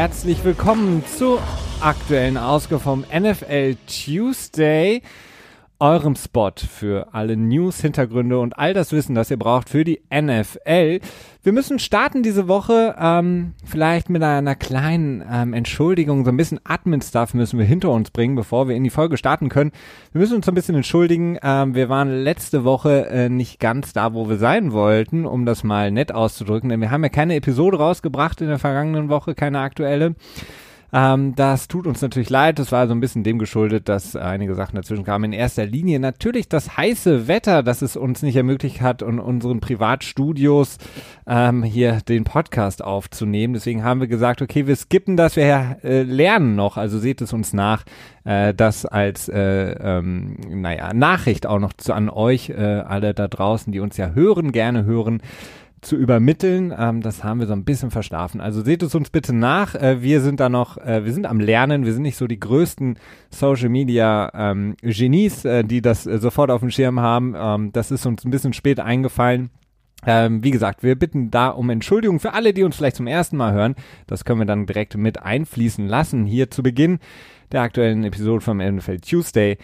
Herzlich willkommen zur aktuellen Ausgabe vom NFL Tuesday eurem Spot für alle News, Hintergründe und all das Wissen, das ihr braucht für die NFL. Wir müssen starten diese Woche ähm, vielleicht mit einer kleinen ähm, Entschuldigung. So ein bisschen Admin-Stuff müssen wir hinter uns bringen, bevor wir in die Folge starten können. Wir müssen uns so ein bisschen entschuldigen. Ähm, wir waren letzte Woche äh, nicht ganz da, wo wir sein wollten, um das mal nett auszudrücken. Denn wir haben ja keine Episode rausgebracht in der vergangenen Woche, keine aktuelle. Ähm, das tut uns natürlich leid. Das war so ein bisschen dem geschuldet, dass einige Sachen dazwischen kamen. In erster Linie natürlich das heiße Wetter, das es uns nicht ermöglicht hat, in unseren Privatstudios ähm, hier den Podcast aufzunehmen. Deswegen haben wir gesagt, okay, wir skippen das, wir äh, lernen noch. Also seht es uns nach. Äh, das als äh, ähm, naja, Nachricht auch noch zu, an euch, äh, alle da draußen, die uns ja hören, gerne hören zu übermitteln. Ähm, das haben wir so ein bisschen verschlafen. Also seht es uns bitte nach. Äh, wir sind da noch, äh, wir sind am Lernen. Wir sind nicht so die größten Social Media ähm, Genies, äh, die das äh, sofort auf dem Schirm haben. Ähm, das ist uns ein bisschen spät eingefallen. Ähm, wie gesagt, wir bitten da um Entschuldigung für alle, die uns vielleicht zum ersten Mal hören. Das können wir dann direkt mit einfließen lassen hier zu Beginn der aktuellen Episode vom NFL Tuesday.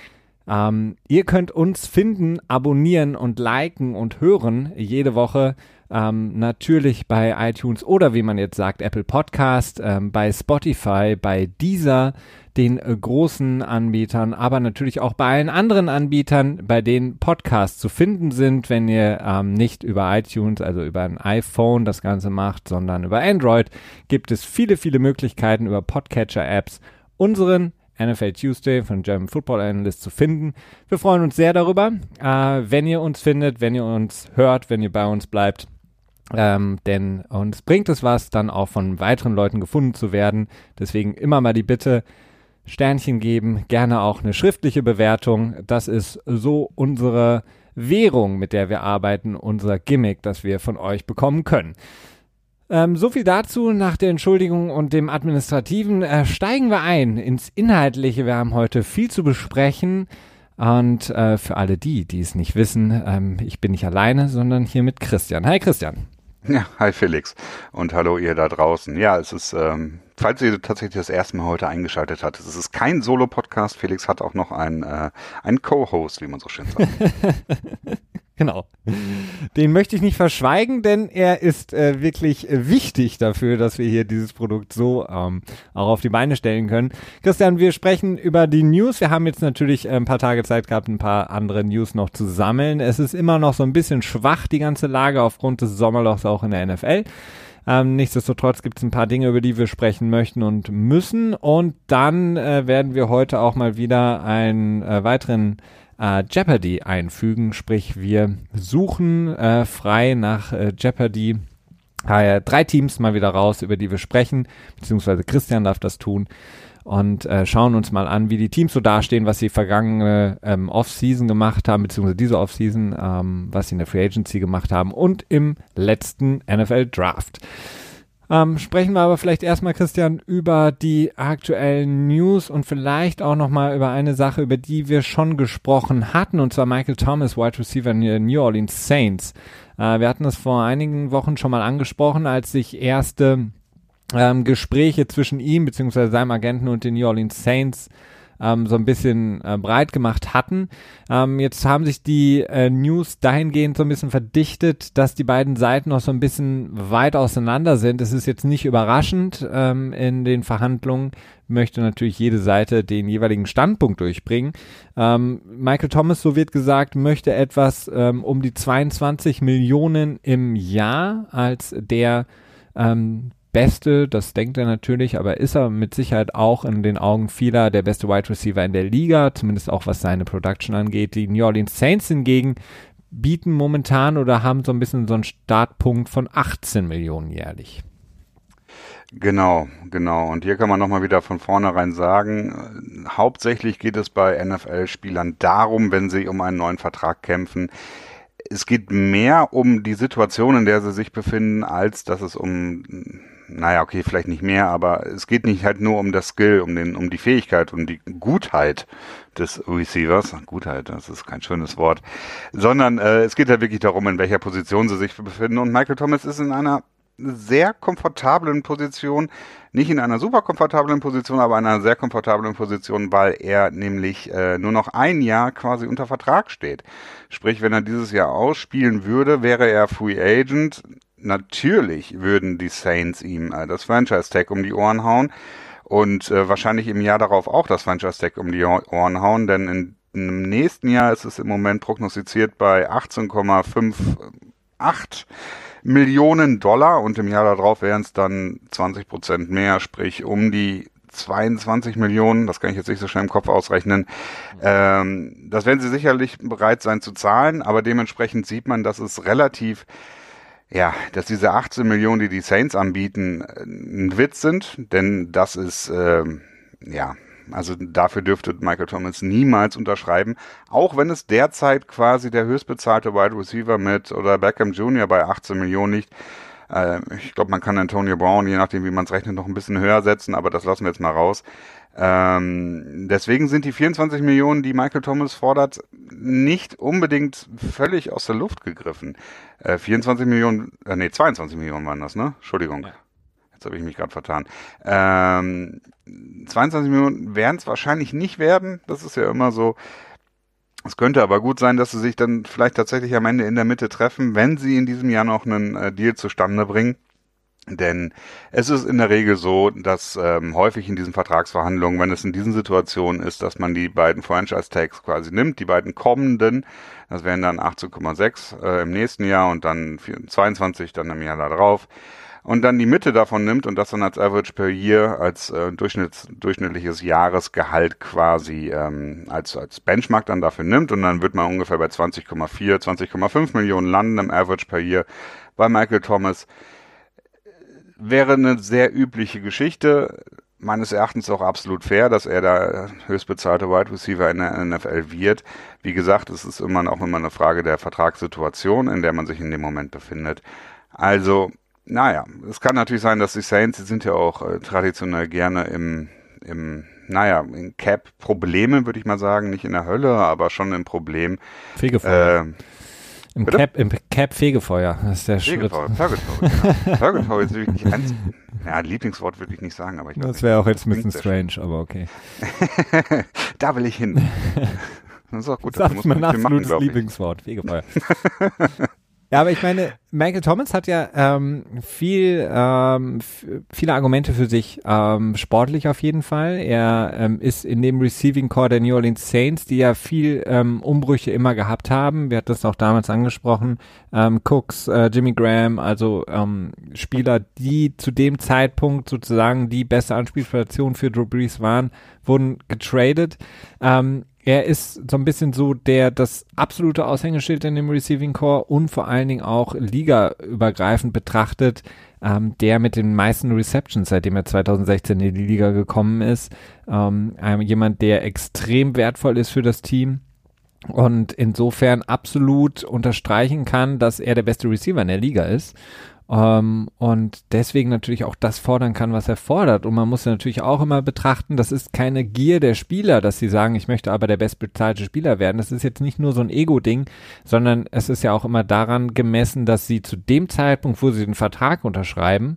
Ähm, ihr könnt uns finden, abonnieren und liken und hören jede Woche ähm, natürlich bei iTunes oder wie man jetzt sagt, Apple Podcast, ähm, bei Spotify, bei Deezer, den äh, großen Anbietern, aber natürlich auch bei allen anderen Anbietern, bei denen Podcasts zu finden sind, wenn ihr ähm, nicht über iTunes, also über ein iPhone das Ganze macht, sondern über Android, gibt es viele, viele Möglichkeiten über Podcatcher-Apps unseren NFL Tuesday von German Football Analyst zu finden. Wir freuen uns sehr darüber, äh, wenn ihr uns findet, wenn ihr uns hört, wenn ihr bei uns bleibt. Ähm, denn uns bringt es was, dann auch von weiteren Leuten gefunden zu werden. Deswegen immer mal die Bitte, Sternchen geben, gerne auch eine schriftliche Bewertung. Das ist so unsere Währung, mit der wir arbeiten, unser Gimmick, das wir von euch bekommen können. Ähm, so viel dazu. Nach der Entschuldigung und dem Administrativen äh, steigen wir ein ins Inhaltliche. Wir haben heute viel zu besprechen. Und äh, für alle die, die es nicht wissen, ähm, ich bin nicht alleine, sondern hier mit Christian. Hi Christian. Ja, hi Felix und hallo ihr da draußen. Ja, es ist, ähm, falls ihr tatsächlich das erste Mal heute eingeschaltet habt, es ist kein Solo-Podcast. Felix hat auch noch einen, äh, einen Co-Host, wie man so schön sagt. Genau. Den möchte ich nicht verschweigen, denn er ist äh, wirklich wichtig dafür, dass wir hier dieses Produkt so ähm, auch auf die Beine stellen können. Christian, wir sprechen über die News. Wir haben jetzt natürlich äh, ein paar Tage Zeit gehabt, ein paar andere News noch zu sammeln. Es ist immer noch so ein bisschen schwach, die ganze Lage, aufgrund des Sommerlochs auch in der NFL. Ähm, nichtsdestotrotz gibt es ein paar Dinge, über die wir sprechen möchten und müssen. Und dann äh, werden wir heute auch mal wieder einen äh, weiteren äh, Jeopardy einfügen, sprich wir suchen äh, frei nach äh, Jeopardy. Äh, drei Teams mal wieder raus, über die wir sprechen, beziehungsweise Christian darf das tun. Und äh, schauen uns mal an, wie die Teams so dastehen, was sie vergangene ähm, Offseason gemacht haben, beziehungsweise diese Offseason, ähm, was sie in der Free Agency gemacht haben und im letzten NFL Draft. Ähm, sprechen wir aber vielleicht erstmal, Christian, über die aktuellen News und vielleicht auch nochmal über eine Sache, über die wir schon gesprochen hatten, und zwar Michael Thomas, Wide Receiver in New Orleans Saints. Äh, wir hatten es vor einigen Wochen schon mal angesprochen, als sich erste ähm, Gespräche zwischen ihm bzw. seinem Agenten und den New Orleans Saints ähm, so ein bisschen äh, breit gemacht hatten. Ähm, jetzt haben sich die äh, News dahingehend so ein bisschen verdichtet, dass die beiden Seiten noch so ein bisschen weit auseinander sind. Es ist jetzt nicht überraschend ähm, in den Verhandlungen, möchte natürlich jede Seite den jeweiligen Standpunkt durchbringen. Ähm, Michael Thomas, so wird gesagt, möchte etwas ähm, um die 22 Millionen im Jahr als der ähm, Beste, das denkt er natürlich, aber ist er mit Sicherheit auch in den Augen vieler der beste Wide Receiver in der Liga, zumindest auch was seine Production angeht. Die New Orleans Saints hingegen bieten momentan oder haben so ein bisschen so einen Startpunkt von 18 Millionen jährlich. Genau, genau. Und hier kann man nochmal wieder von vornherein sagen, hauptsächlich geht es bei NFL-Spielern darum, wenn sie um einen neuen Vertrag kämpfen, es geht mehr um die Situation, in der sie sich befinden, als dass es um naja, okay, vielleicht nicht mehr, aber es geht nicht halt nur um das Skill, um den, um die Fähigkeit, um die Gutheit des Receivers. Gutheit, das ist kein schönes Wort. Sondern äh, es geht halt wirklich darum, in welcher Position sie sich befinden. Und Michael Thomas ist in einer sehr komfortablen Position, nicht in einer super komfortablen Position, aber in einer sehr komfortablen Position, weil er nämlich äh, nur noch ein Jahr quasi unter Vertrag steht. Sprich, wenn er dieses Jahr ausspielen würde, wäre er Free Agent. Natürlich würden die Saints ihm äh, das Franchise Tag um die Ohren hauen und äh, wahrscheinlich im Jahr darauf auch das Franchise Tag um die Ohren hauen, denn in, im nächsten Jahr ist es im Moment prognostiziert bei 18,58 Millionen Dollar und im Jahr darauf wären es dann 20 Prozent mehr, sprich um die 22 Millionen, das kann ich jetzt nicht so schnell im Kopf ausrechnen. Ähm, das werden sie sicherlich bereit sein zu zahlen, aber dementsprechend sieht man, dass es relativ, ja, dass diese 18 Millionen, die die Saints anbieten, ein Witz sind, denn das ist, ähm, ja, also dafür dürfte Michael Thomas niemals unterschreiben, auch wenn es derzeit quasi der höchstbezahlte Wide Receiver mit oder Beckham Jr. bei 18 Millionen liegt. Äh, ich glaube, man kann Antonio Brown, je nachdem wie man es rechnet, noch ein bisschen höher setzen, aber das lassen wir jetzt mal raus. Ähm, deswegen sind die 24 Millionen, die Michael Thomas fordert, nicht unbedingt völlig aus der Luft gegriffen. Äh, 24 Millionen, äh, nee, 22 Millionen waren das, ne? Entschuldigung. Ja. Jetzt habe ich mich gerade vertan. Ähm, 22 Minuten werden es wahrscheinlich nicht werden. Das ist ja immer so. Es könnte aber gut sein, dass sie sich dann vielleicht tatsächlich am Ende in der Mitte treffen, wenn sie in diesem Jahr noch einen äh, Deal zustande bringen. Denn es ist in der Regel so, dass ähm, häufig in diesen Vertragsverhandlungen, wenn es in diesen Situationen ist, dass man die beiden Franchise-Tags quasi nimmt, die beiden kommenden, das wären dann 18,6 äh, im nächsten Jahr und dann 22 dann im Jahr darauf, und dann die Mitte davon nimmt und das dann als Average per Year, als äh, Durchschnitts, durchschnittliches Jahresgehalt quasi ähm, als, als Benchmark dann dafür nimmt und dann wird man ungefähr bei 20,4, 20,5 Millionen landen im Average per Year bei Michael Thomas. Wäre eine sehr übliche Geschichte meines Erachtens auch absolut fair, dass er da höchstbezahlte Wide Receiver in der NFL wird. Wie gesagt, es ist immer auch immer eine Frage der Vertragssituation, in der man sich in dem Moment befindet. Also naja, es kann natürlich sein, dass die Saints, die sind ja auch äh, traditionell gerne im, im naja, in Cap-Problemen, würde ich mal sagen. Nicht in der Hölle, aber schon im Problem. Fegefeuer. Äh, Im Cap, im Cap Fegefeuer, das ist der Fegefeuer, Schritt. Purgatory, genau. Purgatory ist wirklich eins, ja, Lieblingswort würde ich nicht sagen, aber ich Das wäre auch jetzt ein bisschen strange, aber okay. da will ich hin. Das ist auch gut. Das ist mein absolutes Lieblingswort, Fegefeuer. Ja, aber ich meine, Michael Thomas hat ja ähm, viel, ähm, viele Argumente für sich, ähm, sportlich auf jeden Fall. Er ähm, ist in dem Receiving Core der New Orleans Saints, die ja viel ähm, Umbrüche immer gehabt haben. Wir hatten das auch damals angesprochen. Ähm, Cooks, äh, Jimmy Graham, also ähm, Spieler, die zu dem Zeitpunkt sozusagen die beste Anspielstation für Drew Brees waren, wurden getradet. Ähm, er ist so ein bisschen so der das absolute Aushängeschild in dem Receiving Core und vor allen Dingen auch ligaübergreifend betrachtet, ähm, der mit den meisten Receptions, seitdem er 2016 in die Liga gekommen ist. Ähm, jemand, der extrem wertvoll ist für das Team und insofern absolut unterstreichen kann, dass er der beste Receiver in der Liga ist. Ähm, und deswegen natürlich auch das fordern kann, was er fordert. Und man muss natürlich auch immer betrachten, das ist keine Gier der Spieler, dass sie sagen, ich möchte aber der bestbezahlte Spieler werden. Das ist jetzt nicht nur so ein Ego-Ding, sondern es ist ja auch immer daran gemessen, dass sie zu dem Zeitpunkt, wo sie den Vertrag unterschreiben,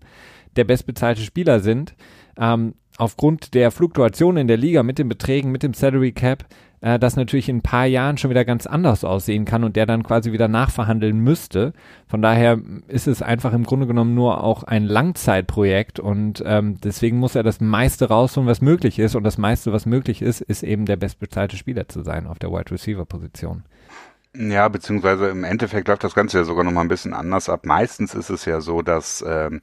der bestbezahlte Spieler sind. Ähm, aufgrund der Fluktuation in der Liga mit den Beträgen, mit dem Salary Cap, äh, das natürlich in ein paar Jahren schon wieder ganz anders aussehen kann und der dann quasi wieder nachverhandeln müsste. Von daher ist es einfach im Grunde genommen nur auch ein Langzeitprojekt und ähm, deswegen muss er das meiste rausholen, was möglich ist und das meiste, was möglich ist, ist eben der bestbezahlte Spieler zu sein auf der Wide Receiver Position. Ja, beziehungsweise im Endeffekt läuft das Ganze ja sogar noch mal ein bisschen anders ab. Meistens ist es ja so, dass ähm,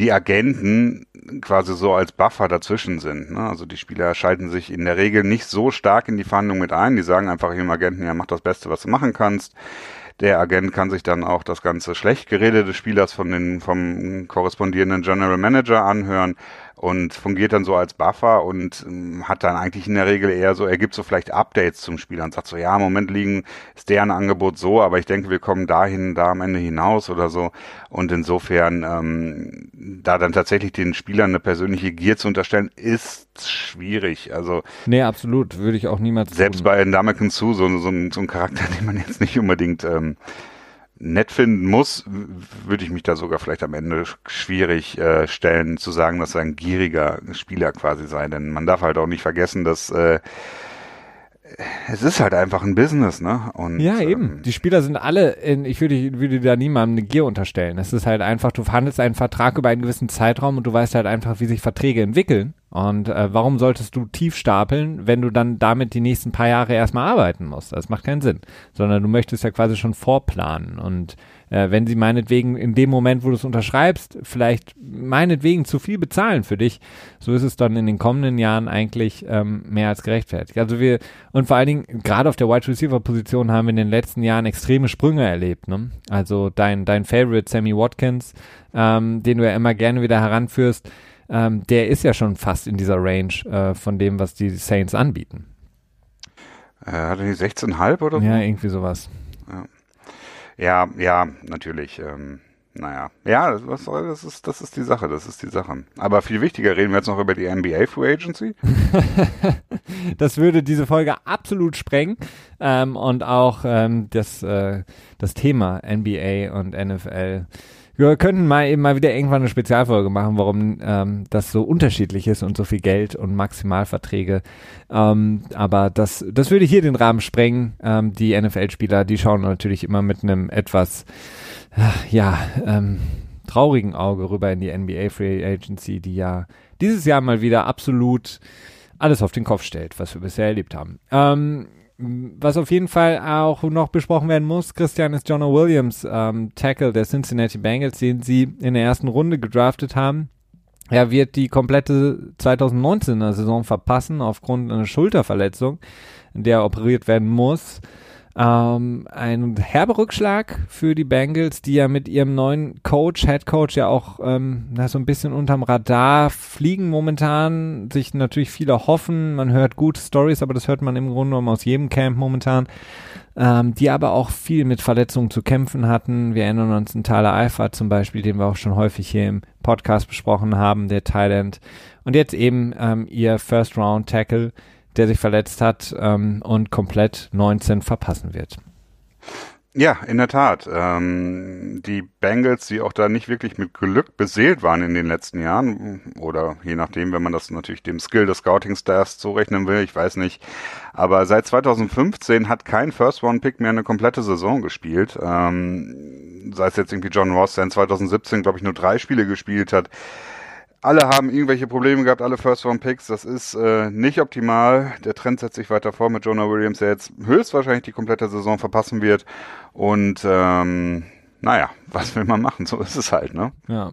die Agenten quasi so als Buffer dazwischen sind. Ne? Also die Spieler schalten sich in der Regel nicht so stark in die Verhandlung mit ein. Die sagen einfach dem Agenten, ja, mach das Beste, was du machen kannst. Der Agent kann sich dann auch das ganze schlecht Gerede des Spielers von den, vom korrespondierenden General Manager anhören und fungiert dann so als Buffer und ähm, hat dann eigentlich in der Regel eher so, er gibt so vielleicht Updates zum Spieler und sagt so, ja, im Moment liegen, ist deren Angebot so, aber ich denke, wir kommen dahin, da am Ende hinaus oder so. Und insofern, ähm, da dann tatsächlich den Spielern eine persönliche Gier zu unterstellen, ist schwierig. Also Nee, absolut, würde ich auch niemals Selbst tun. bei Ndamukong Su, so, so, so ein Charakter, den man jetzt nicht unbedingt ähm, nett finden muss, würde ich mich da sogar vielleicht am Ende schwierig äh, stellen, zu sagen, dass er ein gieriger Spieler quasi sei. Denn man darf halt auch nicht vergessen, dass äh, es ist halt einfach ein Business, ne? Und, ja, eben. Ähm, die Spieler sind alle in, ich würde, würde da niemandem eine Gier unterstellen. Es ist halt einfach, du verhandelst einen Vertrag über einen gewissen Zeitraum und du weißt halt einfach, wie sich Verträge entwickeln. Und äh, warum solltest du tief stapeln, wenn du dann damit die nächsten paar Jahre erstmal arbeiten musst? Das macht keinen Sinn. Sondern du möchtest ja quasi schon vorplanen. Und äh, wenn sie meinetwegen in dem Moment, wo du es unterschreibst, vielleicht meinetwegen zu viel bezahlen für dich, so ist es dann in den kommenden Jahren eigentlich ähm, mehr als gerechtfertigt. Also wir, und vor allen Dingen, gerade auf der Wide Receiver Position haben wir in den letzten Jahren extreme Sprünge erlebt. Ne? Also dein, dein Favorite Sammy Watkins, ähm, den du ja immer gerne wieder heranführst, ähm, der ist ja schon fast in dieser Range äh, von dem, was die Saints anbieten. Äh, hat er die 16,5 oder so? Ja, irgendwie sowas. Ja. Ja, ja, natürlich. Ähm, naja, ja, das, das, ist, das ist die Sache, das ist die Sache. Aber viel wichtiger reden wir jetzt noch über die NBA Free Agency. das würde diese Folge absolut sprengen ähm, und auch ähm, das, äh, das Thema NBA und NFL wir könnten mal eben mal wieder irgendwann eine Spezialfolge machen, warum ähm, das so unterschiedlich ist und so viel Geld und Maximalverträge. Ähm, aber das, das würde hier den Rahmen sprengen. Ähm, die NFL-Spieler, die schauen natürlich immer mit einem etwas, äh, ja, ähm, traurigen Auge rüber in die NBA Free Agency, die ja dieses Jahr mal wieder absolut alles auf den Kopf stellt, was wir bisher erlebt haben. Ähm, was auf jeden Fall auch noch besprochen werden muss, Christian, ist Jonah Williams, ähm, Tackle der Cincinnati Bengals, den sie in der ersten Runde gedraftet haben. Er wird die komplette 2019er Saison verpassen aufgrund einer Schulterverletzung, in der er operiert werden muss. Ähm, ein herber Rückschlag für die Bengals, die ja mit ihrem neuen Coach, Head Coach ja auch ähm, so ein bisschen unterm Radar fliegen momentan, sich natürlich viele hoffen, man hört gute Stories, aber das hört man im Grunde genommen aus jedem Camp momentan, ähm, die aber auch viel mit Verletzungen zu kämpfen hatten. Wir erinnern uns an Tyler Eifert zum Beispiel, den wir auch schon häufig hier im Podcast besprochen haben, der Thailand. Und jetzt eben ähm, ihr First Round Tackle, der sich verletzt hat ähm, und komplett 19 verpassen wird. Ja, in der Tat. Ähm, die Bengals, die auch da nicht wirklich mit Glück beseelt waren in den letzten Jahren, oder je nachdem, wenn man das natürlich dem Skill des Scouting-Staffs zurechnen will, ich weiß nicht. Aber seit 2015 hat kein First-Round-Pick mehr eine komplette Saison gespielt. Ähm, sei es jetzt irgendwie John Ross, der in 2017, glaube ich, nur drei Spiele gespielt hat alle haben irgendwelche Probleme gehabt, alle First-Round-Picks. Das ist äh, nicht optimal. Der Trend setzt sich weiter vor mit Jonah Williams, der jetzt höchstwahrscheinlich die komplette Saison verpassen wird. Und ähm, naja, was will man machen? So ist es halt, ne? Ja.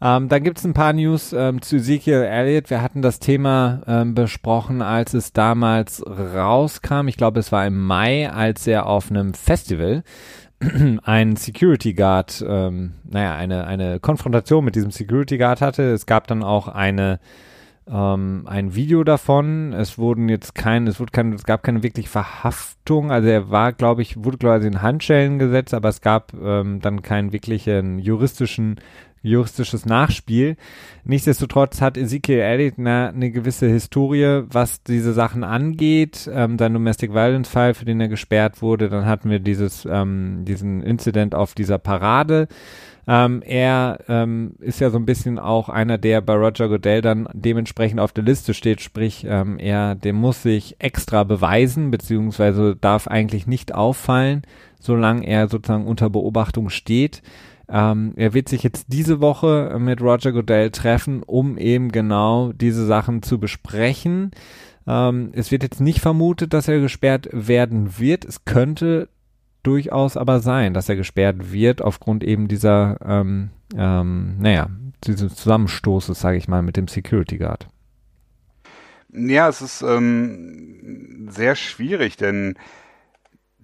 Ähm, dann gibt es ein paar News ähm, zu Ezekiel Elliott. Wir hatten das Thema ähm, besprochen, als es damals rauskam. Ich glaube, es war im Mai, als er auf einem Festival ein Security Guard, ähm, naja, eine, eine Konfrontation mit diesem Security Guard hatte. Es gab dann auch eine, ähm, ein Video davon. Es wurden jetzt kein, es wurde kein, es gab keine wirklich Verhaftung. Also er war, glaube ich, wurde quasi in Handschellen gesetzt, aber es gab ähm, dann keinen wirklichen juristischen juristisches Nachspiel. Nichtsdestotrotz hat Ezekiel Elliott eine, eine gewisse Historie, was diese Sachen angeht. Ähm, sein Domestic Violence Fall, für den er gesperrt wurde. Dann hatten wir dieses, ähm, diesen Incident auf dieser Parade. Ähm, er ähm, ist ja so ein bisschen auch einer, der bei Roger Goodell dann dementsprechend auf der Liste steht, sprich, ähm, er, der muss sich extra beweisen, beziehungsweise darf eigentlich nicht auffallen, solange er sozusagen unter Beobachtung steht. Ähm, er wird sich jetzt diese Woche mit Roger Goodell treffen, um eben genau diese Sachen zu besprechen. Ähm, es wird jetzt nicht vermutet, dass er gesperrt werden wird. Es könnte durchaus aber sein, dass er gesperrt wird aufgrund eben dieser, ähm, ähm, naja, dieses Zusammenstoßes, sage ich mal, mit dem Security Guard. Ja, es ist ähm, sehr schwierig, denn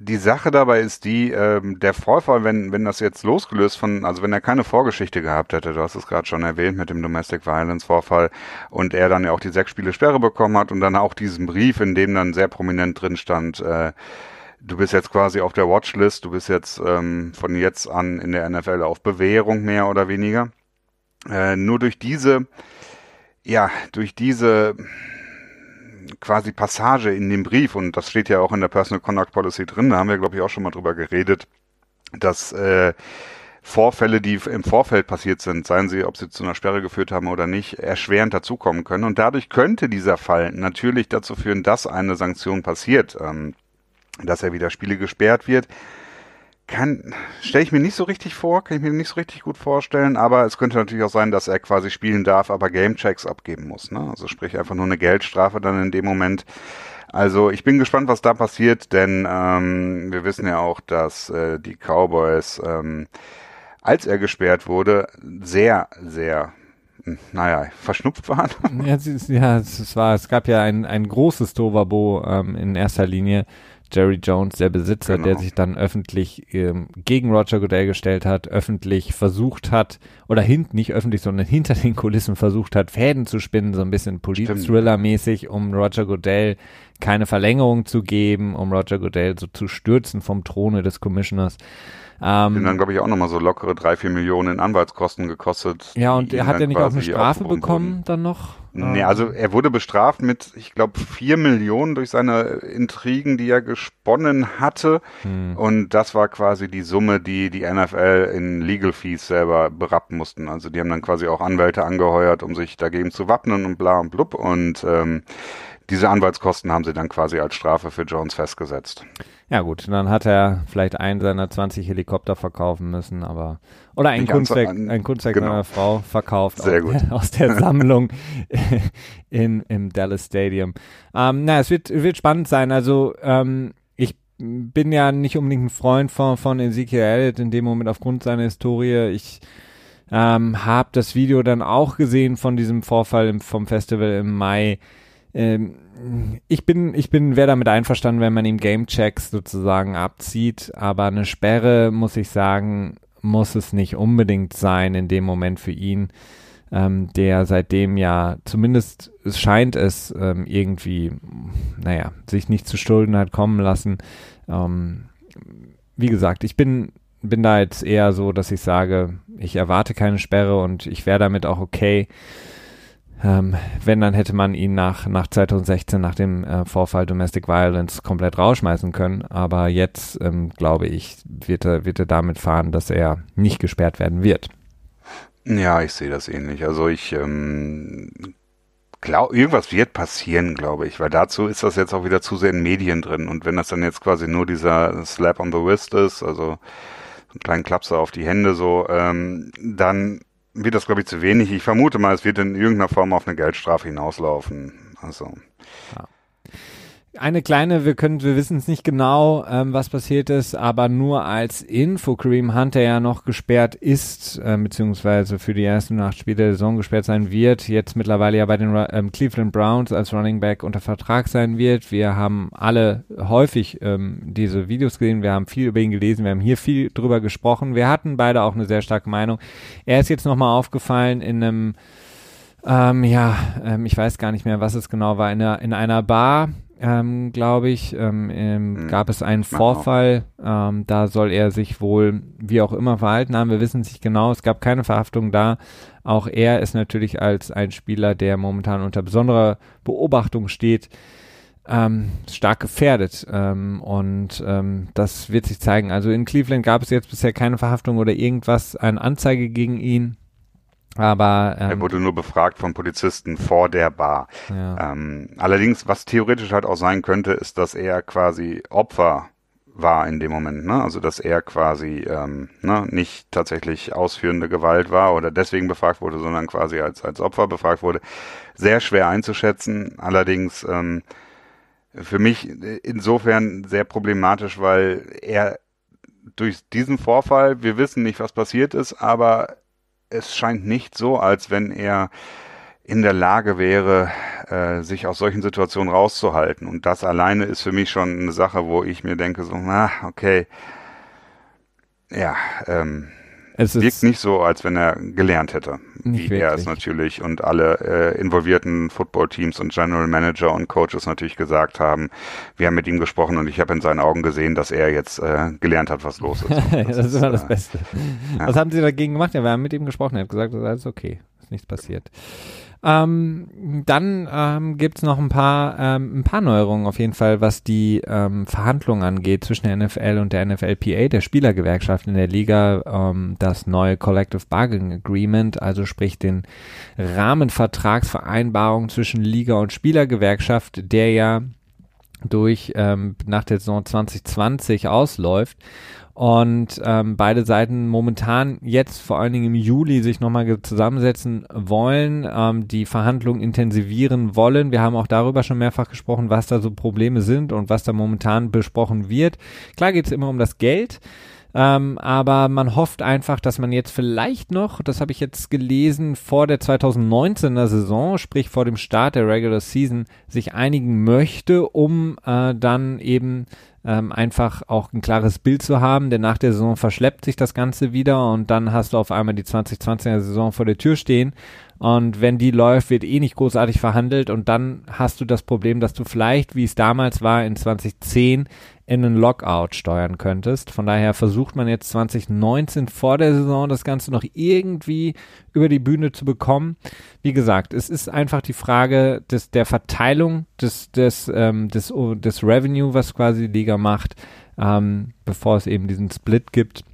die Sache dabei ist die, ähm, der Vorfall, wenn, wenn das jetzt losgelöst von, also wenn er keine Vorgeschichte gehabt hätte, du hast es gerade schon erwähnt mit dem Domestic Violence Vorfall und er dann ja auch die sechs Spiele Sperre bekommen hat und dann auch diesen Brief, in dem dann sehr prominent drin stand, äh, du bist jetzt quasi auf der Watchlist, du bist jetzt ähm, von jetzt an in der NFL auf Bewährung mehr oder weniger. Äh, nur durch diese, ja, durch diese quasi Passage in dem Brief, und das steht ja auch in der Personal Conduct Policy drin, da haben wir, glaube ich, auch schon mal drüber geredet, dass äh, Vorfälle, die im Vorfeld passiert sind, seien sie, ob sie zu einer Sperre geführt haben oder nicht, erschwerend dazukommen können. Und dadurch könnte dieser Fall natürlich dazu führen, dass eine Sanktion passiert, ähm, dass er wieder Spiele gesperrt wird. Kann, stelle ich mir nicht so richtig vor, kann ich mir nicht so richtig gut vorstellen, aber es könnte natürlich auch sein, dass er quasi spielen darf, aber Gamechecks abgeben muss. Ne? Also sprich einfach nur eine Geldstrafe dann in dem Moment. Also ich bin gespannt, was da passiert, denn ähm, wir wissen ja auch, dass äh, die Cowboys ähm, als er gesperrt wurde, sehr, sehr naja, verschnupft waren. Ja, es, ja, es war, es gab ja ein, ein großes Tovabo ähm, in erster Linie. Jerry Jones, der Besitzer, genau. der sich dann öffentlich ähm, gegen Roger Goodell gestellt hat, öffentlich versucht hat, oder hint, nicht öffentlich, sondern hinter den Kulissen versucht hat, Fäden zu spinnen, so ein bisschen Polit-Thriller-mäßig, um Roger Goodell keine Verlängerung zu geben, um Roger Goodell so zu stürzen vom Throne des Commissioners. Ähm, den dann, glaube ich, auch nochmal so lockere drei, vier Millionen in Anwaltskosten gekostet. Ja, und er hat ja nicht auch eine Strafe bekommen dann noch? Nee, ähm. also er wurde bestraft mit, ich glaube, vier Millionen durch seine Intrigen, die er gesponnen hatte. Hm. Und das war quasi die Summe, die die NFL in Legal Fees selber berappen mussten. Also die haben dann quasi auch Anwälte angeheuert, um sich dagegen zu wappnen und bla und blub. Und ähm, diese Anwaltskosten haben sie dann quasi als Strafe für Jones festgesetzt. Ja gut, dann hat er vielleicht einen seiner 20 Helikopter verkaufen müssen, aber oder ein Kunstwerk, an, ein Kunstwerk genau. seiner Frau verkauft Sehr aus, gut. aus der Sammlung in, im Dallas Stadium. Ähm, na, es wird, wird spannend sein. Also ähm, ich bin ja nicht unbedingt ein Freund von, von Ezekiel Elliott in dem Moment aufgrund seiner Historie. Ich ähm, habe das Video dann auch gesehen von diesem Vorfall im, vom Festival im Mai. Ähm, ich bin, ich bin, wäre damit einverstanden, wenn man ihm Gamechecks sozusagen abzieht, aber eine Sperre, muss ich sagen, muss es nicht unbedingt sein in dem Moment für ihn, ähm, der seitdem ja zumindest es scheint es ähm, irgendwie, naja, sich nicht zu Schulden hat kommen lassen. Ähm, wie gesagt, ich bin, bin da jetzt eher so, dass ich sage, ich erwarte keine Sperre und ich wäre damit auch okay. Ähm, wenn, dann hätte man ihn nach, nach 2016, nach dem äh, Vorfall Domestic Violence, komplett rausschmeißen können. Aber jetzt, ähm, glaube ich, wird er, wird er damit fahren, dass er nicht gesperrt werden wird. Ja, ich sehe das ähnlich. Also ich ähm, glaube, irgendwas wird passieren, glaube ich, weil dazu ist das jetzt auch wieder zu sehr in Medien drin. Und wenn das dann jetzt quasi nur dieser Slap on the Wrist ist, also so einen kleinen Klapser auf die Hände so, ähm, dann wird das, glaube ich, zu wenig. Ich vermute mal, es wird in irgendeiner Form auf eine Geldstrafe hinauslaufen. Also. Ja eine kleine, wir können, wir wissen es nicht genau, ähm, was passiert ist, aber nur als Info, Kareem Hunter ja noch gesperrt ist, äh, beziehungsweise für die ersten acht Spiele der Saison gesperrt sein wird, jetzt mittlerweile ja bei den ähm, Cleveland Browns als Running Back unter Vertrag sein wird. Wir haben alle häufig ähm, diese Videos gesehen, wir haben viel über ihn gelesen, wir haben hier viel drüber gesprochen. Wir hatten beide auch eine sehr starke Meinung. Er ist jetzt nochmal aufgefallen in einem ähm, ja, ähm, ich weiß gar nicht mehr, was es genau war, in einer, in einer Bar ähm, glaube ich, ähm, ähm, mhm. gab es einen Vorfall. Ähm, da soll er sich wohl wie auch immer verhalten haben. Wir wissen es nicht genau. Es gab keine Verhaftung da. Auch er ist natürlich als ein Spieler, der momentan unter besonderer Beobachtung steht, ähm, stark gefährdet. Ähm, und das wird sich zeigen. Also in Cleveland gab es jetzt bisher keine Verhaftung oder irgendwas, eine Anzeige gegen ihn. Aber ähm, er wurde nur befragt von Polizisten vor der Bar. Ja. Ähm, allerdings, was theoretisch halt auch sein könnte, ist, dass er quasi Opfer war in dem Moment, ne? Also dass er quasi ähm, ne, nicht tatsächlich ausführende Gewalt war oder deswegen befragt wurde, sondern quasi als als Opfer befragt wurde. Sehr schwer einzuschätzen. Allerdings ähm, für mich insofern sehr problematisch, weil er durch diesen Vorfall, wir wissen nicht, was passiert ist, aber es scheint nicht so, als wenn er in der Lage wäre, äh, sich aus solchen Situationen rauszuhalten. Und das alleine ist für mich schon eine Sache, wo ich mir denke, so, na, okay, ja, ähm, es wirkt nicht so, als wenn er gelernt hätte, wie wirklich. er es natürlich und alle äh, involvierten Footballteams und General Manager und Coaches natürlich gesagt haben. Wir haben mit ihm gesprochen und ich habe in seinen Augen gesehen, dass er jetzt äh, gelernt hat, was los ist. das, das ist immer das äh, Beste. Ja. Was haben Sie dagegen gemacht? Ja, wir haben mit ihm gesprochen. Er hat gesagt, das ist alles okay. nichts passiert. Ähm, dann ähm, gibt noch ein paar, ähm, ein paar Neuerungen auf jeden Fall, was die ähm, Verhandlungen angeht zwischen der NFL und der NFLPA, der Spielergewerkschaft in der Liga, ähm, das neue Collective Bargaining Agreement, also sprich den Rahmenvertragsvereinbarung zwischen Liga und Spielergewerkschaft, der ja durch ähm, nach der Saison 2020 ausläuft und ähm, beide Seiten momentan jetzt vor allen Dingen im Juli sich nochmal zusammensetzen wollen, ähm, die Verhandlungen intensivieren wollen. Wir haben auch darüber schon mehrfach gesprochen, was da so Probleme sind und was da momentan besprochen wird. Klar geht es immer um das Geld. Ähm, aber man hofft einfach, dass man jetzt vielleicht noch, das habe ich jetzt gelesen, vor der 2019er Saison, sprich vor dem Start der Regular Season, sich einigen möchte, um äh, dann eben ähm, einfach auch ein klares Bild zu haben, denn nach der Saison verschleppt sich das Ganze wieder und dann hast du auf einmal die 2020er Saison vor der Tür stehen. Und wenn die läuft, wird eh nicht großartig verhandelt. Und dann hast du das Problem, dass du vielleicht, wie es damals war in 2010, in einen Lockout steuern könntest. Von daher versucht man jetzt 2019 vor der Saison das Ganze noch irgendwie über die Bühne zu bekommen. Wie gesagt, es ist einfach die Frage des, der Verteilung des, des, ähm, des, des Revenue, was quasi die Liga macht, ähm, bevor es eben diesen Split gibt.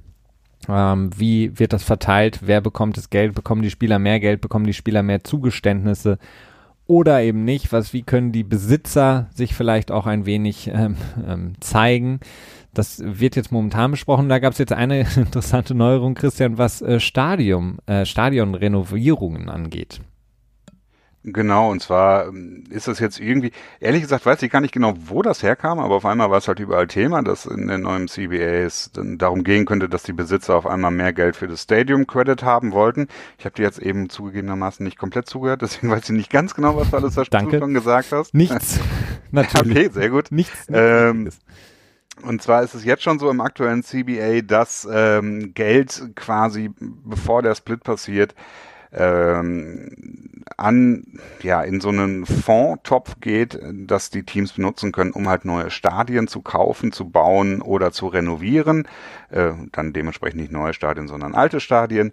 Ähm, wie wird das verteilt? Wer bekommt das Geld? Bekommen die Spieler mehr Geld? Bekommen die Spieler mehr Zugeständnisse? Oder eben nicht, was, wie können die Besitzer sich vielleicht auch ein wenig ähm, ähm, zeigen. Das wird jetzt momentan besprochen. Da gab es jetzt eine interessante Neuerung, Christian, was äh, Stadion, äh, Stadionrenovierungen angeht. Genau, und zwar ähm, ist das jetzt irgendwie, ehrlich gesagt weiß ich gar nicht genau, wo das herkam, aber auf einmal war es halt überall Thema, dass in den neuen CBAs dann darum gehen könnte, dass die Besitzer auf einmal mehr Geld für das Stadium Credit haben wollten. Ich habe dir jetzt eben zugegebenermaßen nicht komplett zugehört, deswegen weiß ich nicht ganz genau, was du alles da schon gesagt hast. Nichts, natürlich. Okay, sehr gut. Nichts. Ähm, und zwar ist es jetzt schon so im aktuellen CBA, dass ähm, Geld quasi, bevor der Split passiert, ähm, an, ja, in so einen Fondtopf geht, dass die Teams benutzen können, um halt neue Stadien zu kaufen, zu bauen oder zu renovieren. Äh, dann dementsprechend nicht neue Stadien, sondern alte Stadien.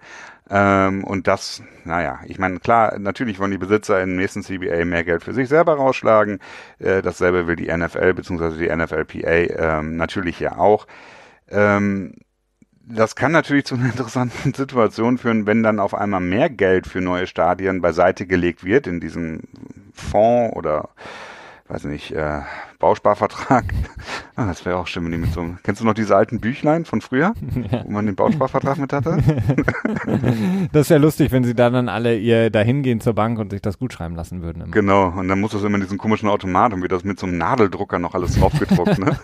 Ähm, und das, naja, ich meine, klar, natürlich wollen die Besitzer im nächsten CBA mehr Geld für sich selber rausschlagen. Äh, dasselbe will die NFL bzw. die NFLPA ähm, natürlich ja auch. Ähm, das kann natürlich zu einer interessanten Situation führen, wenn dann auf einmal mehr Geld für neue Stadien beiseite gelegt wird in diesem Fonds oder weiß nicht, äh, Bausparvertrag. ah, das wäre auch schön, wenn die mit so einem, Kennst du noch diese alten Büchlein von früher, ja. wo man den Bausparvertrag mit hatte? das wäre lustig, wenn sie da dann alle ihr dahin gehen zur Bank und sich das gut schreiben lassen würden. Immer. Genau, und dann muss das immer in diesen komischen Automat und wird das mit so einem Nadeldrucker noch alles draufgedruckt, ne?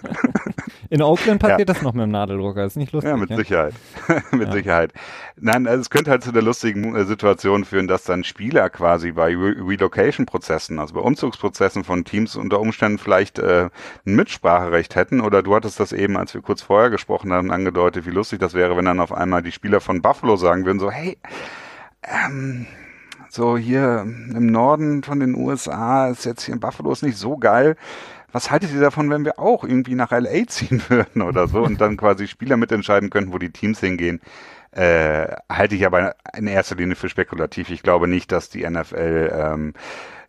In Oakland passiert ja. das noch mit dem Nadeldrucker, ist nicht lustig. Ja, mit ja? Sicherheit. mit ja. Sicherheit. Nein, also es könnte halt zu der lustigen äh, Situation führen, dass dann Spieler quasi bei Re Relocation-Prozessen, also bei Umzugsprozessen von Teams unter Umständen vielleicht äh, ein Mitspracherecht hätten. Oder du hattest das eben, als wir kurz vorher gesprochen haben, angedeutet, wie lustig das wäre, wenn dann auf einmal die Spieler von Buffalo sagen würden, so, hey, ähm, so hier im Norden von den USA ist jetzt hier in Buffalo ist nicht so geil was haltet ihr davon, wenn wir auch irgendwie nach LA ziehen würden oder so und dann quasi Spieler mitentscheiden könnten, wo die Teams hingehen? Äh, halte ich aber in erster Linie für spekulativ. Ich glaube nicht, dass die NFL ähm,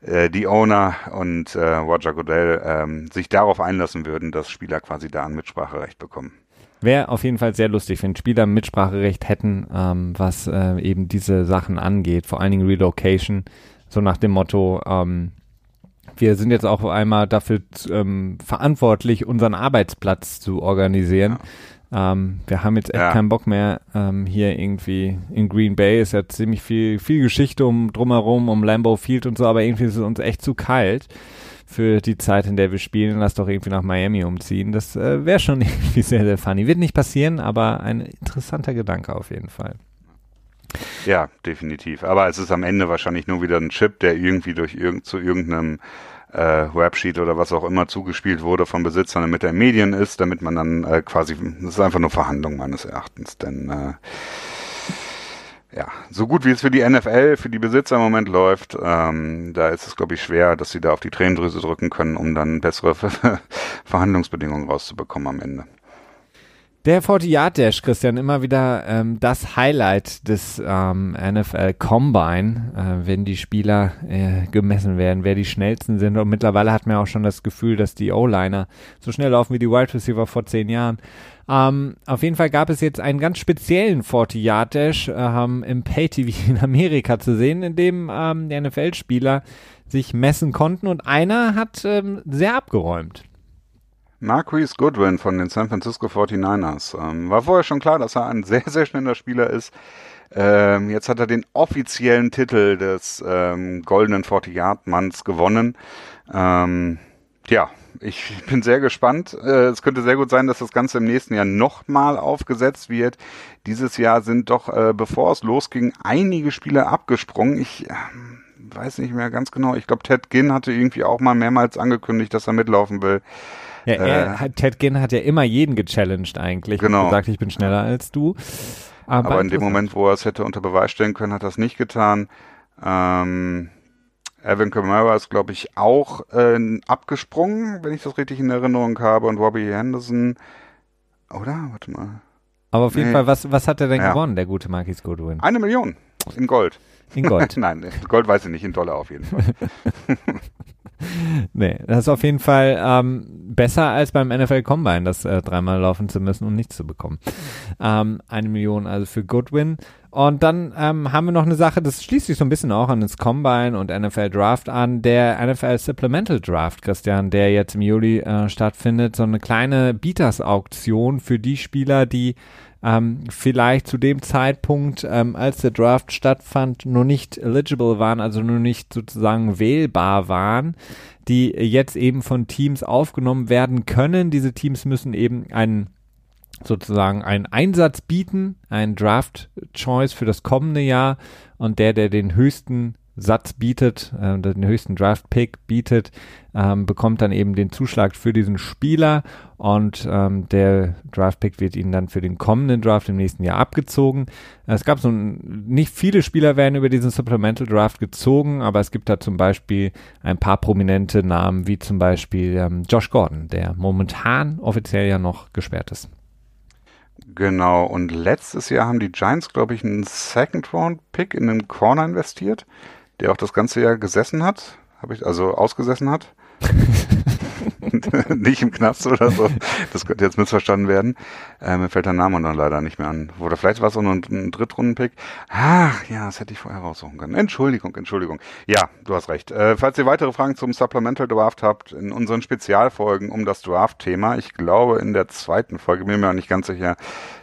äh, die Owner und äh, Roger Goodell ähm, sich darauf einlassen würden, dass Spieler quasi da ein Mitspracherecht bekommen. Wäre auf jeden Fall sehr lustig, wenn Spieler Mitspracherecht hätten, ähm, was äh, eben diese Sachen angeht, vor allen Dingen Relocation, so nach dem Motto, ähm, wir sind jetzt auch einmal dafür ähm, verantwortlich, unseren Arbeitsplatz zu organisieren. Ja. Ähm, wir haben jetzt echt ja. keinen Bock mehr. Ähm, hier irgendwie in Green Bay ist ja ziemlich viel, viel Geschichte um drumherum, um Lambeau Field und so, aber irgendwie ist es uns echt zu kalt für die Zeit, in der wir spielen. Lass doch irgendwie nach Miami umziehen. Das äh, wäre schon irgendwie sehr, sehr funny. Wird nicht passieren, aber ein interessanter Gedanke auf jeden Fall. Ja, definitiv. Aber es ist am Ende wahrscheinlich nur wieder ein Chip, der irgendwie durch irgend, zu irgendeinem äh, Websheet oder was auch immer zugespielt wurde von Besitzern, damit er Medien ist, damit man dann äh, quasi, das ist einfach nur Verhandlung meines Erachtens, denn äh, ja, so gut wie es für die NFL, für die Besitzer im Moment läuft, ähm, da ist es, glaube ich, schwer, dass sie da auf die Tränendrüse drücken können, um dann bessere Verhandlungsbedingungen rauszubekommen am Ende. Der 40 Yard Dash, Christian, immer wieder ähm, das Highlight des ähm, NFL Combine, äh, wenn die Spieler äh, gemessen werden, wer die schnellsten sind. Und mittlerweile hat man auch schon das Gefühl, dass die O-Liner so schnell laufen wie die Wide Receiver vor zehn Jahren. Ähm, auf jeden Fall gab es jetzt einen ganz speziellen 40 Yard Dash ähm, im Pay-TV in Amerika zu sehen, in dem ähm, die NFL-Spieler sich messen konnten und einer hat ähm, sehr abgeräumt. Marquise Goodwin von den San Francisco 49ers. Ähm, war vorher schon klar, dass er ein sehr, sehr schneller Spieler ist. Ähm, jetzt hat er den offiziellen Titel des ähm, goldenen 40-Yard-Manns gewonnen. Ähm, ja, ich bin sehr gespannt. Äh, es könnte sehr gut sein, dass das Ganze im nächsten Jahr nochmal aufgesetzt wird. Dieses Jahr sind doch, äh, bevor es losging, einige Spieler abgesprungen. Ich äh, weiß nicht mehr ganz genau. Ich glaube, Ted Ginn hatte irgendwie auch mal mehrmals angekündigt, dass er mitlaufen will. Ja, er, äh, Ted Ginn hat ja immer jeden gechallenged eigentlich genau. und gesagt, ich bin schneller als du. Aber, Aber in dem Moment, wo er es hätte unter Beweis stellen können, hat er es nicht getan. Ähm, Evan Kamara ist, glaube ich, auch äh, abgesprungen, wenn ich das richtig in Erinnerung habe. Und Robbie Henderson, oder? Warte mal. Aber auf jeden nee. Fall, was, was hat er denn ja. gewonnen, der gute Marquis Goodwin? Eine Million in Gold. In Gold? Nein, Gold weiß ich nicht, in Dollar auf jeden Fall. nee, das ist auf jeden Fall ähm, besser als beim NFL Combine, das äh, dreimal laufen zu müssen und nichts zu bekommen. Ähm, eine Million also für Goodwin. Und dann ähm, haben wir noch eine Sache, das schließt sich so ein bisschen auch an das Combine und NFL Draft an, der NFL Supplemental Draft, Christian, der jetzt im Juli äh, stattfindet, so eine kleine Bieters-Auktion für die Spieler, die ähm, vielleicht zu dem Zeitpunkt, ähm, als der Draft stattfand, nur nicht eligible waren, also nur nicht sozusagen wählbar waren, die jetzt eben von Teams aufgenommen werden können. Diese Teams müssen eben einen sozusagen einen Einsatz bieten, einen Draft Choice für das kommende Jahr und der, der den höchsten Satz bietet, äh, den höchsten Draft-Pick bietet, ähm, bekommt dann eben den Zuschlag für diesen Spieler und ähm, der Draft-Pick wird ihnen dann für den kommenden Draft im nächsten Jahr abgezogen. Es gab so ein, nicht viele Spieler werden über diesen Supplemental Draft gezogen, aber es gibt da zum Beispiel ein paar prominente Namen, wie zum Beispiel ähm, Josh Gordon, der momentan offiziell ja noch gesperrt ist. Genau, und letztes Jahr haben die Giants, glaube ich, einen Second-Round-Pick in einen Corner investiert der auch das ganze Jahr gesessen hat, habe ich also ausgesessen hat. nicht im Knast oder so. Das könnte jetzt missverstanden werden. Äh, mir fällt der Name dann leider nicht mehr an. Oder vielleicht war es auch nur ein, ein Drittrunden-Pick. Ach, ja, das hätte ich vorher raussuchen können. Entschuldigung, Entschuldigung. Ja, du hast recht. Äh, falls ihr weitere Fragen zum Supplemental Draft habt, in unseren Spezialfolgen um das Draft-Thema, ich glaube in der zweiten Folge, bin mir auch nicht ganz sicher,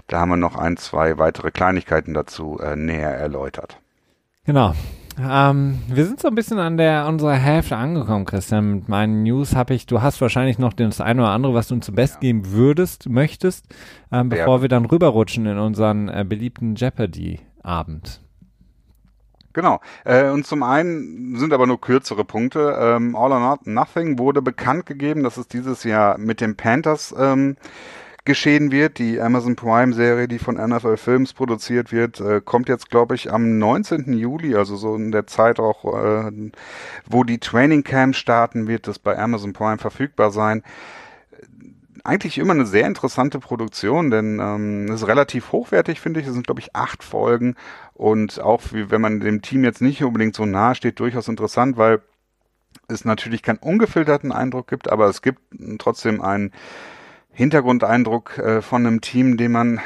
da haben wir noch ein, zwei weitere Kleinigkeiten dazu äh, näher erläutert. Genau. Ähm, wir sind so ein bisschen an der unserer Hälfte angekommen, Christian. Mit meinen News habe ich, du hast wahrscheinlich noch das eine oder andere, was du uns zum Best geben würdest, möchtest, ähm, bevor ja. wir dann rüberrutschen in unseren äh, beliebten Jeopardy-Abend. Genau. Äh, und zum einen sind aber nur kürzere Punkte. Ähm, All or Not Nothing wurde bekannt gegeben, dass es dieses Jahr mit den Panthers ähm, geschehen wird. Die Amazon Prime Serie, die von NFL Films produziert wird, äh, kommt jetzt, glaube ich, am 19. Juli, also so in der Zeit auch, äh, wo die Training Camp starten, wird das bei Amazon Prime verfügbar sein. Eigentlich immer eine sehr interessante Produktion, denn ähm, ist relativ hochwertig, finde ich. Es sind, glaube ich, acht Folgen und auch, wenn man dem Team jetzt nicht unbedingt so nahe steht, durchaus interessant, weil es natürlich keinen ungefilterten Eindruck gibt, aber es gibt trotzdem einen Hintergrundeindruck äh, von einem Team, den man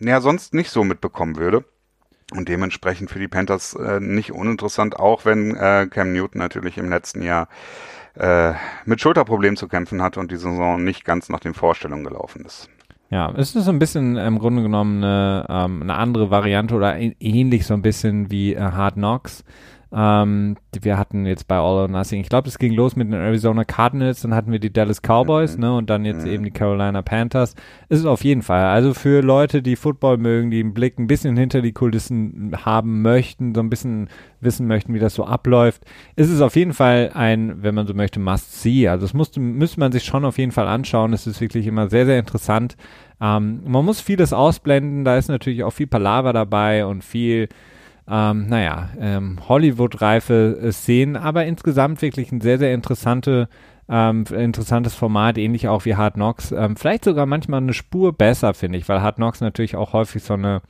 ja sonst nicht so mitbekommen würde. Und dementsprechend für die Panthers äh, nicht uninteressant, auch wenn äh, Cam Newton natürlich im letzten Jahr äh, mit Schulterproblemen zu kämpfen hat und die Saison nicht ganz nach den Vorstellungen gelaufen ist. Ja, es ist so ein bisschen im Grunde genommen eine, ähm, eine andere Variante oder ähnlich so ein bisschen wie äh, Hard Knocks. Ähm, wir hatten jetzt bei All or Nothing, ich glaube, es ging los mit den Arizona Cardinals, dann hatten wir die Dallas Cowboys, mhm. ne, und dann jetzt mhm. eben die Carolina Panthers. Ist es auf jeden Fall. Also für Leute, die Football mögen, die einen Blick ein bisschen hinter die Kulissen haben möchten, so ein bisschen wissen möchten, wie das so abläuft, ist es auf jeden Fall ein, wenn man so möchte, Must-See. Also das musste, müsste man sich schon auf jeden Fall anschauen. Es ist wirklich immer sehr, sehr interessant. Ähm, man muss vieles ausblenden, da ist natürlich auch viel Palaver dabei und viel ähm, naja, ähm, Hollywood-reife Szenen, aber insgesamt wirklich eine sehr, sehr interessante Ähm, interessantes Format, ähnlich auch wie Hard Knocks. Ähm, vielleicht sogar manchmal eine Spur besser, finde ich, weil Hard Knocks natürlich auch häufig so eine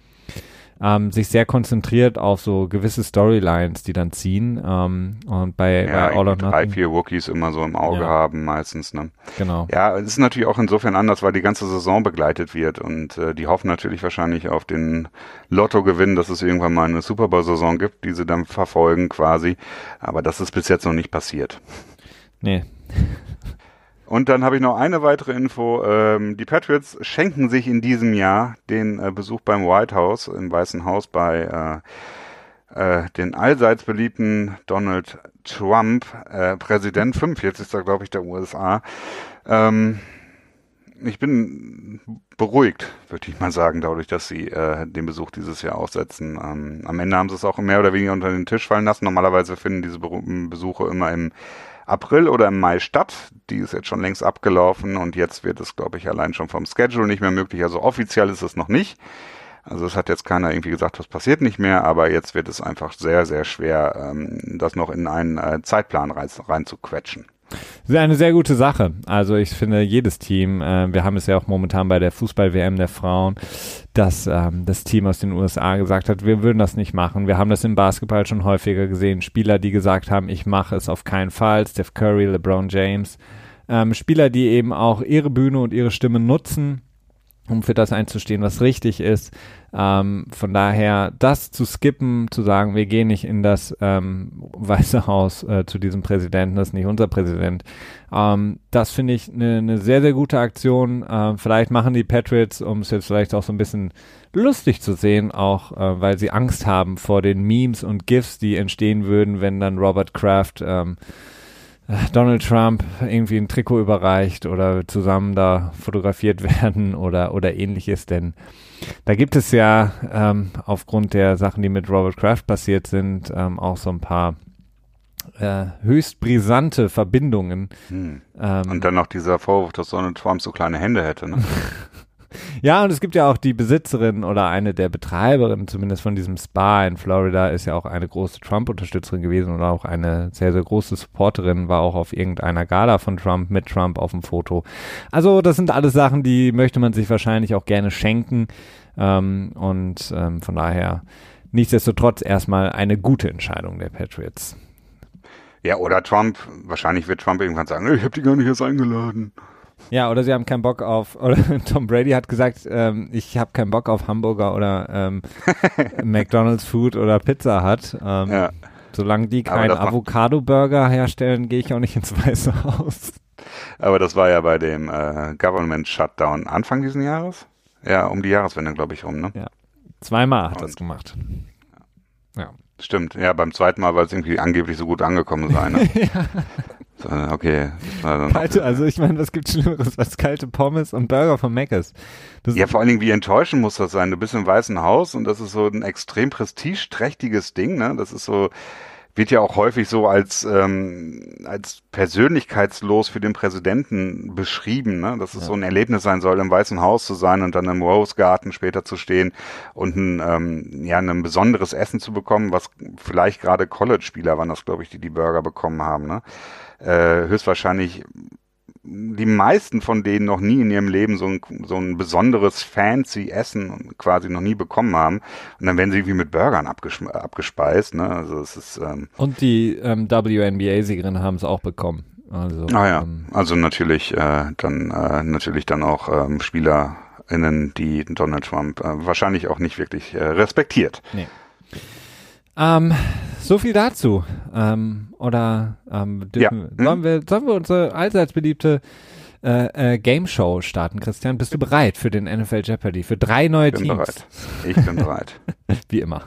ähm, sich sehr konzentriert auf so gewisse Storylines, die dann ziehen. Ähm, und bei, ja, bei All or Nothing. drei, vier Wookies immer so im Auge ja. haben meistens. Ne? Genau. Ja, es ist natürlich auch insofern anders, weil die ganze Saison begleitet wird und äh, die hoffen natürlich wahrscheinlich auf den Lottogewinn, dass es irgendwann mal eine Super Bowl-Saison gibt, die sie dann verfolgen quasi. Aber das ist bis jetzt noch nicht passiert. Nee. Und dann habe ich noch eine weitere Info. Ähm, die Patriots schenken sich in diesem Jahr den äh, Besuch beim White House, im Weißen Haus bei äh, äh, den allseits beliebten Donald Trump, äh, Präsident 45. glaube ich der USA. Ähm, ich bin beruhigt, würde ich mal sagen, dadurch, dass sie äh, den Besuch dieses Jahr aussetzen. Ähm, am Ende haben sie es auch mehr oder weniger unter den Tisch fallen lassen. Normalerweise finden diese Besuche immer im April oder im Mai statt. Die ist jetzt schon längst abgelaufen und jetzt wird es, glaube ich, allein schon vom Schedule nicht mehr möglich. Also offiziell ist es noch nicht. Also es hat jetzt keiner irgendwie gesagt, das passiert nicht mehr, aber jetzt wird es einfach sehr, sehr schwer, ähm, das noch in einen äh, Zeitplan rein, rein. Das ist eine sehr gute Sache. Also ich finde, jedes Team, äh, wir haben es ja auch momentan bei der Fußball-WM der Frauen, dass ähm, das Team aus den USA gesagt hat, wir würden das nicht machen. Wir haben das im Basketball schon häufiger gesehen. Spieler, die gesagt haben, ich mache es auf keinen Fall. Steph Curry, LeBron James. Ähm, Spieler, die eben auch ihre Bühne und ihre Stimme nutzen um für das einzustehen, was richtig ist. Ähm, von daher, das zu skippen, zu sagen, wir gehen nicht in das ähm, Weiße Haus äh, zu diesem Präsidenten, das ist nicht unser Präsident, ähm, das finde ich eine ne sehr, sehr gute Aktion. Ähm, vielleicht machen die Patriots, um es jetzt vielleicht auch so ein bisschen lustig zu sehen, auch äh, weil sie Angst haben vor den Memes und GIFs, die entstehen würden, wenn dann Robert Kraft ähm, Donald Trump irgendwie ein Trikot überreicht oder zusammen da fotografiert werden oder, oder ähnliches, denn da gibt es ja ähm, aufgrund der Sachen, die mit Robert Kraft passiert sind, ähm, auch so ein paar äh, höchst brisante Verbindungen. Hm. Ähm, Und dann noch dieser Vorwurf, dass Donald Trump so kleine Hände hätte. Ne? Ja, und es gibt ja auch die Besitzerin oder eine der Betreiberinnen, zumindest von diesem Spa in Florida, ist ja auch eine große Trump-Unterstützerin gewesen und auch eine sehr, sehr große Supporterin, war auch auf irgendeiner Gala von Trump mit Trump auf dem Foto. Also, das sind alles Sachen, die möchte man sich wahrscheinlich auch gerne schenken. Ähm, und ähm, von daher nichtsdestotrotz erstmal eine gute Entscheidung der Patriots. Ja, oder Trump, wahrscheinlich wird Trump irgendwann sagen, ich habe die gar nicht erst eingeladen. Ja, oder sie haben keinen Bock auf, oder Tom Brady hat gesagt, ähm, ich habe keinen Bock auf Hamburger oder ähm, McDonald's Food oder Pizza hat. Ähm, ja. Solange die keinen Avocado-Burger herstellen, gehe ich auch nicht ins Weiße Haus. Aber das war ja bei dem äh, Government Shutdown Anfang dieses Jahres. Ja, um die Jahreswende, glaube ich, rum, ne? Ja. Zweimal hat er es gemacht. Ja. Stimmt, ja, beim zweiten Mal, weil es irgendwie angeblich so gut angekommen sei. Ne? ja. Okay. Kalte, also ich meine, was gibt Schlimmeres als kalte Pommes und Burger von Mc's? ja, vor allen Dingen, wie enttäuschend muss das sein? Du bist im Weißen Haus und das ist so ein extrem prestigeträchtiges Ding, ne? Das ist so, wird ja auch häufig so als, ähm, als persönlichkeitslos für den Präsidenten beschrieben, ne? dass es ja. so ein Erlebnis sein soll, im Weißen Haus zu sein und dann im Rose Garden später zu stehen und ein, ähm, ja, ein besonderes Essen zu bekommen, was vielleicht gerade College-Spieler waren das, glaube ich, die die Burger bekommen haben. Ne? Äh, höchstwahrscheinlich die meisten von denen noch nie in ihrem Leben so ein, so ein besonderes fancy Essen quasi noch nie bekommen haben. Und dann werden sie irgendwie mit Burgern abgespeist. Ne? Also es ist, ähm, Und die ähm, WNBA-Siegerin haben es auch bekommen. Also, ah ja, ähm, also natürlich äh, dann äh, natürlich dann auch ähm, SpielerInnen, die Donald Trump äh, wahrscheinlich auch nicht wirklich äh, respektiert. Nee. Ähm, so viel dazu. Ähm, oder ähm, dürfen, ja. hm? sollen, wir, sollen wir unsere allseits beliebte äh, äh, Game Show starten, Christian? Bist du bereit für den NFL Jeopardy? Für drei neue ich bin Teams? Bereit. Ich bin bereit. Wie immer.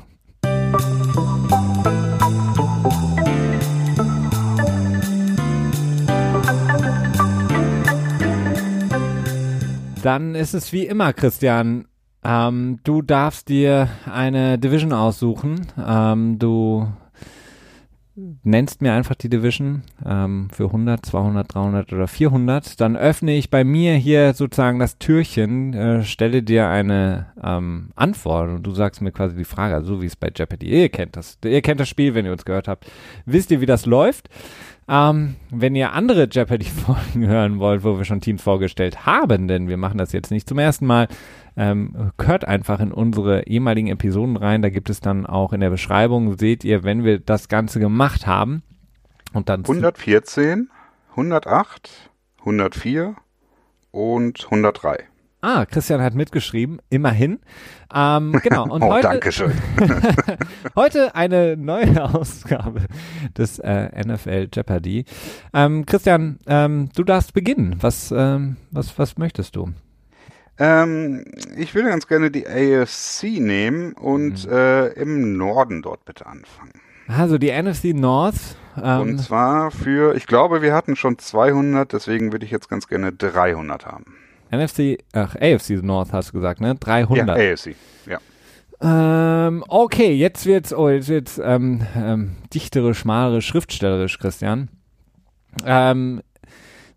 Dann ist es wie immer, Christian, ähm, du darfst dir eine Division aussuchen. Ähm, du nennst mir einfach die Division ähm, für 100, 200, 300 oder 400. Dann öffne ich bei mir hier sozusagen das Türchen, äh, stelle dir eine ähm, Antwort und du sagst mir quasi die Frage, also so wie es bei Jeopardy. Ihr kennt das. Ihr kennt das Spiel, wenn ihr uns gehört habt. Wisst ihr, wie das läuft? Ähm, wenn ihr andere Jeopardy-Folgen hören wollt, wo wir schon Teams vorgestellt haben, denn wir machen das jetzt nicht zum ersten Mal, ähm, hört einfach in unsere ehemaligen Episoden rein. Da gibt es dann auch in der Beschreibung, seht ihr, wenn wir das Ganze gemacht haben. Und dann 114, 108, 104 und 103. Ah, Christian hat mitgeschrieben, immerhin. Ähm, genau. Und oh, heute, danke schön. heute eine neue Ausgabe des äh, NFL Jeopardy. Ähm, Christian, ähm, du darfst beginnen. Was, ähm, was, was möchtest du? Ähm, ich würde ganz gerne die AFC nehmen und mhm. äh, im Norden dort bitte anfangen. Also die NFC North. Ähm, und zwar für, ich glaube, wir hatten schon 200, deswegen würde ich jetzt ganz gerne 300 haben. NFC, ach, AFC North hast du gesagt, ne? 300. Ja, AFC, ja. Ähm, okay, jetzt wird's, oh, jetzt wird's ähm, ähm, dichterisch, malerisch, schriftstellerisch, Christian. Ähm,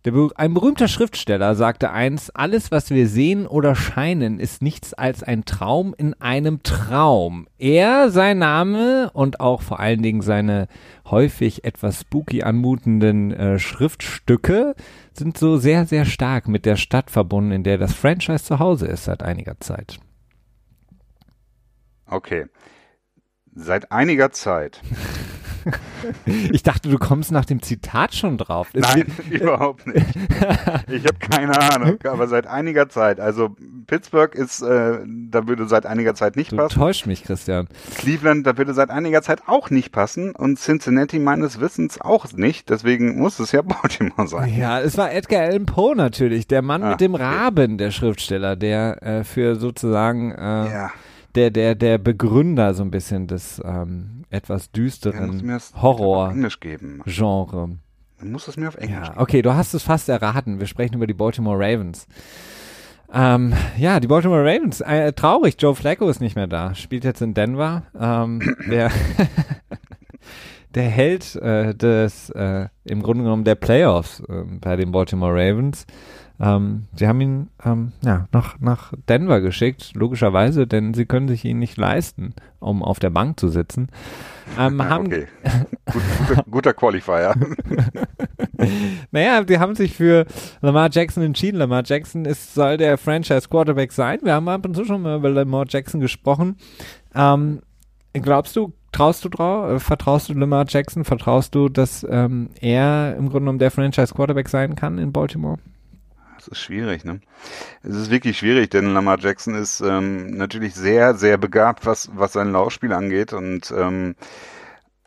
der, ein berühmter Schriftsteller sagte einst, alles, was wir sehen oder scheinen, ist nichts als ein Traum in einem Traum. Er, sein Name und auch vor allen Dingen seine häufig etwas spooky anmutenden äh, Schriftstücke sind so sehr, sehr stark mit der Stadt verbunden, in der das Franchise zu Hause ist seit einiger Zeit. Okay. Seit einiger Zeit. ich dachte, du kommst nach dem Zitat schon drauf. Nein, überhaupt nicht. Ich habe keine Ahnung, aber seit einiger Zeit. Also Pittsburgh ist, äh, da würde seit einiger Zeit nicht du passen. Du täuscht mich, Christian. Cleveland, da würde seit einiger Zeit auch nicht passen und Cincinnati meines Wissens auch nicht. Deswegen muss es ja Baltimore sein. Ja, es war Edgar Allan Poe natürlich, der Mann ah, mit dem Raben, der Schriftsteller, der äh, für sozusagen äh, ja der, der, der Begründer so ein bisschen des ähm, etwas düsteren ja, Horror-Genre. Dann muss es mir auf Englisch ja, geben. Okay, du hast es fast erraten. Wir sprechen über die Baltimore Ravens. Ähm, ja, die Baltimore Ravens. Äh, traurig, Joe Flacco ist nicht mehr da. Spielt jetzt in Denver. Ähm, der, der Held äh, des, äh, im Grunde genommen der Playoffs äh, bei den Baltimore Ravens. Ähm, sie haben ihn ähm, ja, nach, nach Denver geschickt, logischerweise, denn sie können sich ihn nicht leisten, um auf der Bank zu sitzen. Ähm, haben okay. Gut, guter, guter Qualifier. naja, sie haben sich für Lamar Jackson entschieden. Lamar Jackson ist, soll der Franchise Quarterback sein. Wir haben ab und zu schon mal über Lamar Jackson gesprochen. Ähm, glaubst du, traust du drauf, äh, vertraust du Lamar Jackson, vertraust du, dass ähm, er im Grunde genommen der Franchise Quarterback sein kann in Baltimore? Das ist schwierig, ne? Es ist wirklich schwierig, denn Lamar Jackson ist ähm, natürlich sehr, sehr begabt, was, was sein Laufspiel angeht. Und ähm,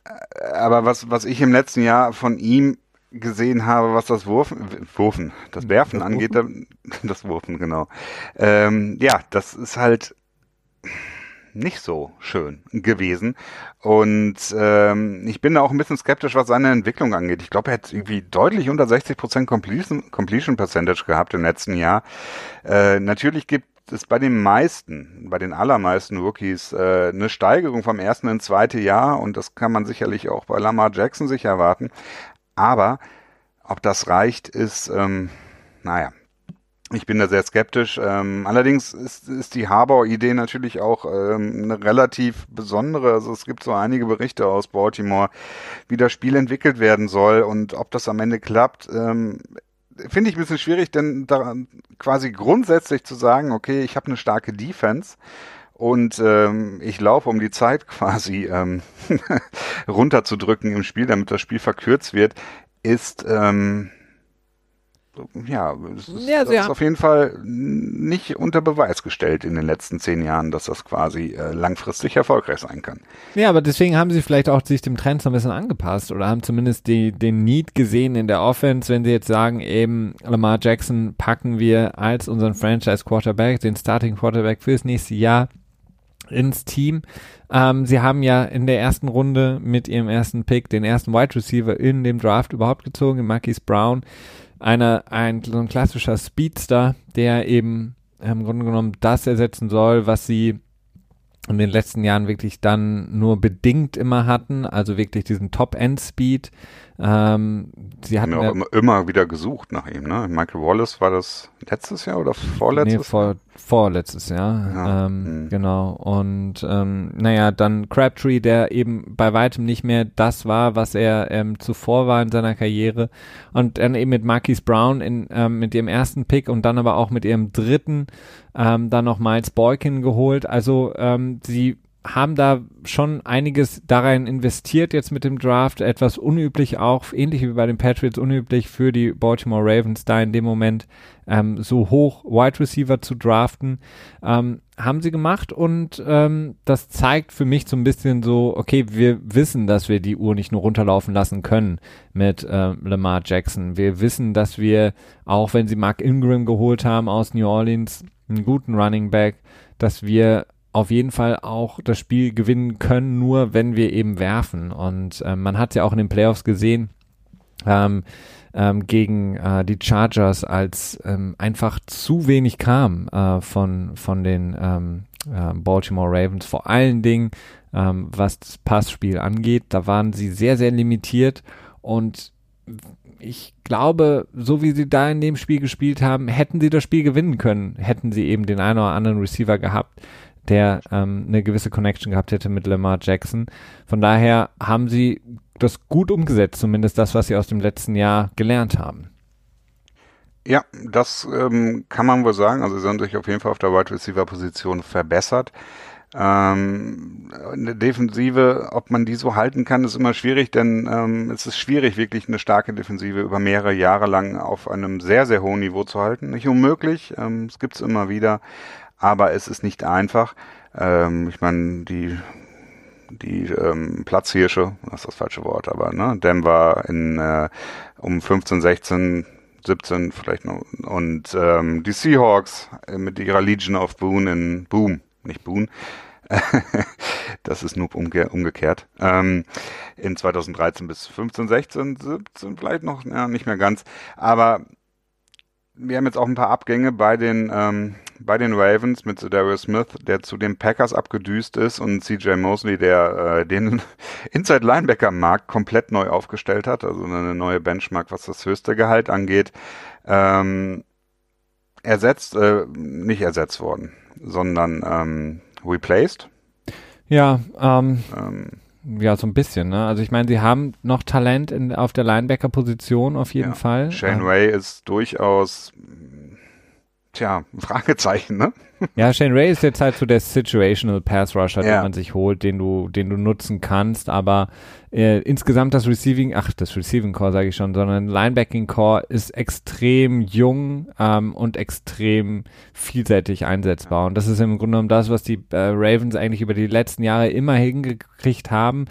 äh, aber was, was ich im letzten Jahr von ihm gesehen habe, was das Wurfen, Wurfen, das Werfen das angeht, Wurfen? das Wurfen, genau. Ähm, ja, das ist halt nicht so schön gewesen. Und ähm, ich bin da auch ein bisschen skeptisch, was seine Entwicklung angeht. Ich glaube, er hat irgendwie deutlich unter 60% Completion, Completion Percentage gehabt im letzten Jahr. Äh, natürlich gibt es bei den meisten, bei den allermeisten Rookies äh, eine Steigerung vom ersten ins zweite Jahr und das kann man sicherlich auch bei Lamar Jackson sich erwarten. Aber ob das reicht, ist, ähm, naja, ich bin da sehr skeptisch. Ähm, allerdings ist, ist die Harbour-Idee natürlich auch ähm, eine relativ besondere. Also es gibt so einige Berichte aus Baltimore, wie das Spiel entwickelt werden soll und ob das am Ende klappt. Ähm, Finde ich ein bisschen schwierig, denn da quasi grundsätzlich zu sagen, okay, ich habe eine starke Defense und ähm, ich laufe, um die Zeit quasi ähm, runterzudrücken im Spiel, damit das Spiel verkürzt wird, ist ähm, ja, es ist, ja, das ist auf jeden Fall nicht unter Beweis gestellt in den letzten zehn Jahren, dass das quasi äh, langfristig erfolgreich sein kann. Ja, aber deswegen haben sie vielleicht auch sich dem Trend so ein bisschen angepasst oder haben zumindest die, den Need gesehen in der Offense, wenn sie jetzt sagen, eben Lamar Jackson packen wir als unseren Franchise Quarterback, den Starting Quarterback fürs nächste Jahr ins Team. Ähm, sie haben ja in der ersten Runde mit ihrem ersten Pick den ersten Wide Receiver in dem Draft überhaupt gezogen, Marquis Brown einer, ein, so ein klassischer Speedster, der eben im Grunde genommen das ersetzen soll, was sie in den letzten Jahren wirklich dann nur bedingt immer hatten, also wirklich diesen Top-End-Speed. Ähm, sie hatten ja auch immer, immer, wieder gesucht nach ihm, ne? Michael Wallace war das letztes Jahr oder vorletztes? Nee, vor, vorletztes Jahr. Ja. Ähm, mhm. Genau. Und ähm, naja, dann Crabtree, der eben bei weitem nicht mehr das war, was er ähm, zuvor war in seiner Karriere. Und dann eben mit Marquise Brown in, ähm, mit ihrem ersten Pick und dann aber auch mit ihrem dritten ähm, dann noch Miles Boykin geholt. Also ähm, sie haben da schon einiges darin investiert jetzt mit dem Draft. Etwas unüblich auch, ähnlich wie bei den Patriots, unüblich für die Baltimore Ravens da in dem Moment ähm, so hoch Wide Receiver zu draften. Ähm, haben sie gemacht und ähm, das zeigt für mich so ein bisschen so, okay, wir wissen, dass wir die Uhr nicht nur runterlaufen lassen können mit äh, Lamar Jackson. Wir wissen, dass wir, auch wenn sie Mark Ingram geholt haben aus New Orleans, einen guten Running Back, dass wir auf jeden Fall auch das Spiel gewinnen können, nur wenn wir eben werfen. Und äh, man hat ja auch in den Playoffs gesehen, ähm, ähm, gegen äh, die Chargers, als ähm, einfach zu wenig kam äh, von, von den ähm, äh, Baltimore Ravens, vor allen Dingen ähm, was das Passspiel angeht. Da waren sie sehr, sehr limitiert und ich glaube, so wie sie da in dem Spiel gespielt haben, hätten sie das Spiel gewinnen können, hätten sie eben den einen oder anderen Receiver gehabt, der ähm, eine gewisse Connection gehabt hätte mit Lamar Jackson. Von daher haben sie das gut umgesetzt, zumindest das, was sie aus dem letzten Jahr gelernt haben. Ja, das ähm, kann man wohl sagen. Also sie haben sich auf jeden Fall auf der Wide Receiver Position verbessert. Ähm, eine Defensive, ob man die so halten kann, ist immer schwierig, denn ähm, es ist schwierig, wirklich eine starke Defensive über mehrere Jahre lang auf einem sehr, sehr hohen Niveau zu halten. Nicht unmöglich, ähm, es immer wieder, aber es ist nicht einfach. Ähm, ich meine, die die ähm, Platzhirsche, das ist das falsche Wort, aber ne, Denver in äh, um 15, 16, 17 vielleicht noch und ähm, die Seahawks mit ihrer Legion of Boone in Boom, nicht Boone. das ist nur umge umgekehrt. Ähm, in 2013 bis 15, 16, 17 vielleicht noch, ja, nicht mehr ganz. Aber wir haben jetzt auch ein paar Abgänge bei den, ähm, bei den Ravens mit Darius Smith, der zu den Packers abgedüst ist und CJ Mosley, der äh, den Inside Linebacker Markt komplett neu aufgestellt hat, also eine neue Benchmark, was das höchste Gehalt angeht, ähm, ersetzt, äh, nicht ersetzt worden, sondern ähm, replaced. Ja, ähm, ähm ja, so ein bisschen, ne? Also ich meine, sie haben noch Talent in, auf der Linebacker-Position auf jeden ja. Fall. Shane ähm. Ray ist durchaus, tja, ein Fragezeichen, ne? Ja, Shane Ray ist jetzt halt so der Situational Pass Rusher, ja. den man sich holt, den du, den du nutzen kannst, aber äh, insgesamt das Receiving, ach, das Receiving Core sage ich schon, sondern Linebacking Core ist extrem jung ähm, und extrem vielseitig einsetzbar. Und das ist im Grunde genommen das, was die äh, Ravens eigentlich über die letzten Jahre immer hingekriegt haben,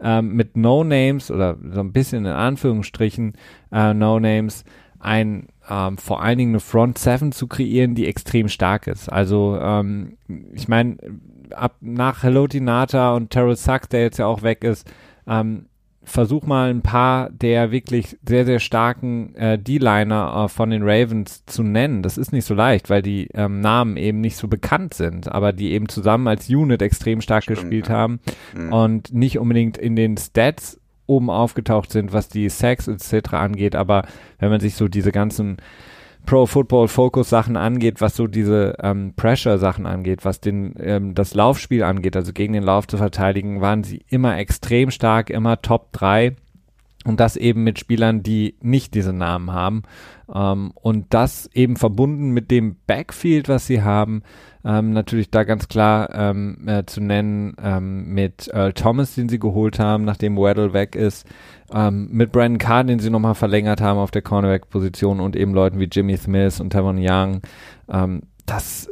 ähm, mit No Names oder so ein bisschen in Anführungsstrichen äh, No Names ein ähm, vor allen Dingen eine Front Seven zu kreieren, die extrem stark ist. Also ähm, ich meine, ab nach Hello Tinata und Terrell Sachs, der jetzt ja auch weg ist, ähm, versuch mal ein paar der wirklich sehr, sehr starken äh, D-Liner äh, von den Ravens zu nennen. Das ist nicht so leicht, weil die ähm, Namen eben nicht so bekannt sind, aber die eben zusammen als Unit extrem stark Stimmt, gespielt ja. haben mhm. und nicht unbedingt in den Stats oben aufgetaucht sind, was die Sacks etc. angeht, aber wenn man sich so diese ganzen Pro Football Focus Sachen angeht, was so diese ähm, Pressure Sachen angeht, was den ähm, das Laufspiel angeht, also gegen den Lauf zu verteidigen, waren sie immer extrem stark, immer Top 3 und das eben mit Spielern, die nicht diese Namen haben ähm, und das eben verbunden mit dem Backfield, was sie haben, ähm, natürlich da ganz klar ähm, äh, zu nennen ähm, mit Earl Thomas, den sie geholt haben, nachdem Weddle weg ist, ähm, mit Brandon Carr, den sie nochmal verlängert haben auf der Cornerback-Position und eben Leuten wie Jimmy Smith und Tavon Young. Ähm, das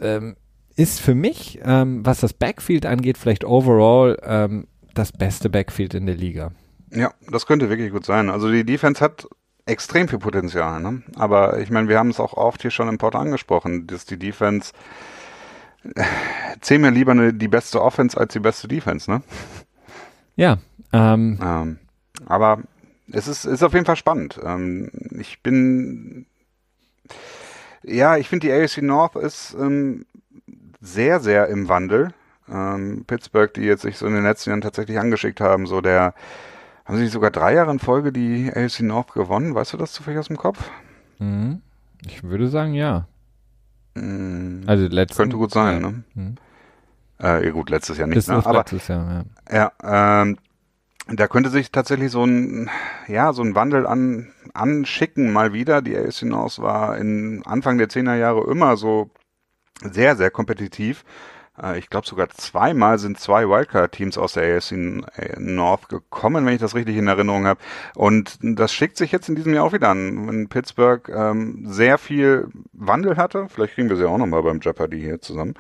ist für mich, was das Backfield angeht, vielleicht overall das beste Backfield in der Liga. Ja, das könnte wirklich gut sein. Also die Defense hat extrem viel Potenzial, ne? Aber ich meine, wir haben es auch oft hier schon im Port angesprochen, dass die Defense zähl mir lieber eine, die beste Offense als die beste Defense, ne? Ja. Ähm, ähm, aber es ist, ist auf jeden Fall spannend. Ähm, ich bin, ja, ich finde die AFC North ist ähm, sehr, sehr im Wandel. Ähm, Pittsburgh, die jetzt sich so in den letzten Jahren tatsächlich angeschickt haben, so der, haben sie sogar drei Jahre in Folge die AFC North gewonnen? Weißt du das zufällig aus dem Kopf? Mhm. Ich würde sagen, ja. Mm, Also letzten, könnte gut sein, ne? Hm. Äh, ja, gut, letztes Jahr nicht, Das ne? ist Aber letztes Jahr, ja. Ja, ähm, da könnte sich tatsächlich so ein, ja, so ein Wandel an, anschicken mal wieder. Die AFC North war in Anfang der 10er Jahre immer so sehr, sehr kompetitiv. Äh, Ich glaube sogar zweimal sind zwei Wildcard-Teams aus der AFC North gekommen, wenn ich das richtig in Erinnerung habe. Und das schickt sich jetzt in diesem Jahr auch wieder an. Wenn Pittsburgh ähm, sehr viel Wandel hatte, vielleicht kriegen wir sie auch nochmal beim Jeopardy hier zusammen,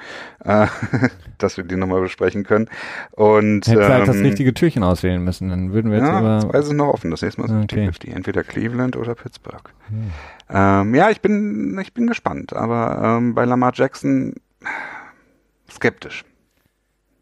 äh, dass wir die nochmal besprechen können. Und Hätte halt das ähm, richtige Türchen auswählen müssen, dann würden wir jetzt ja, über. zwei sind noch offen. Das nächste Mal ist Okay. 50-50. Entweder Cleveland oder Pittsburgh. Hm. Ähm, ja, ich bin, ich bin gespannt. Aber ähm, bei Lamar Jackson skeptisch.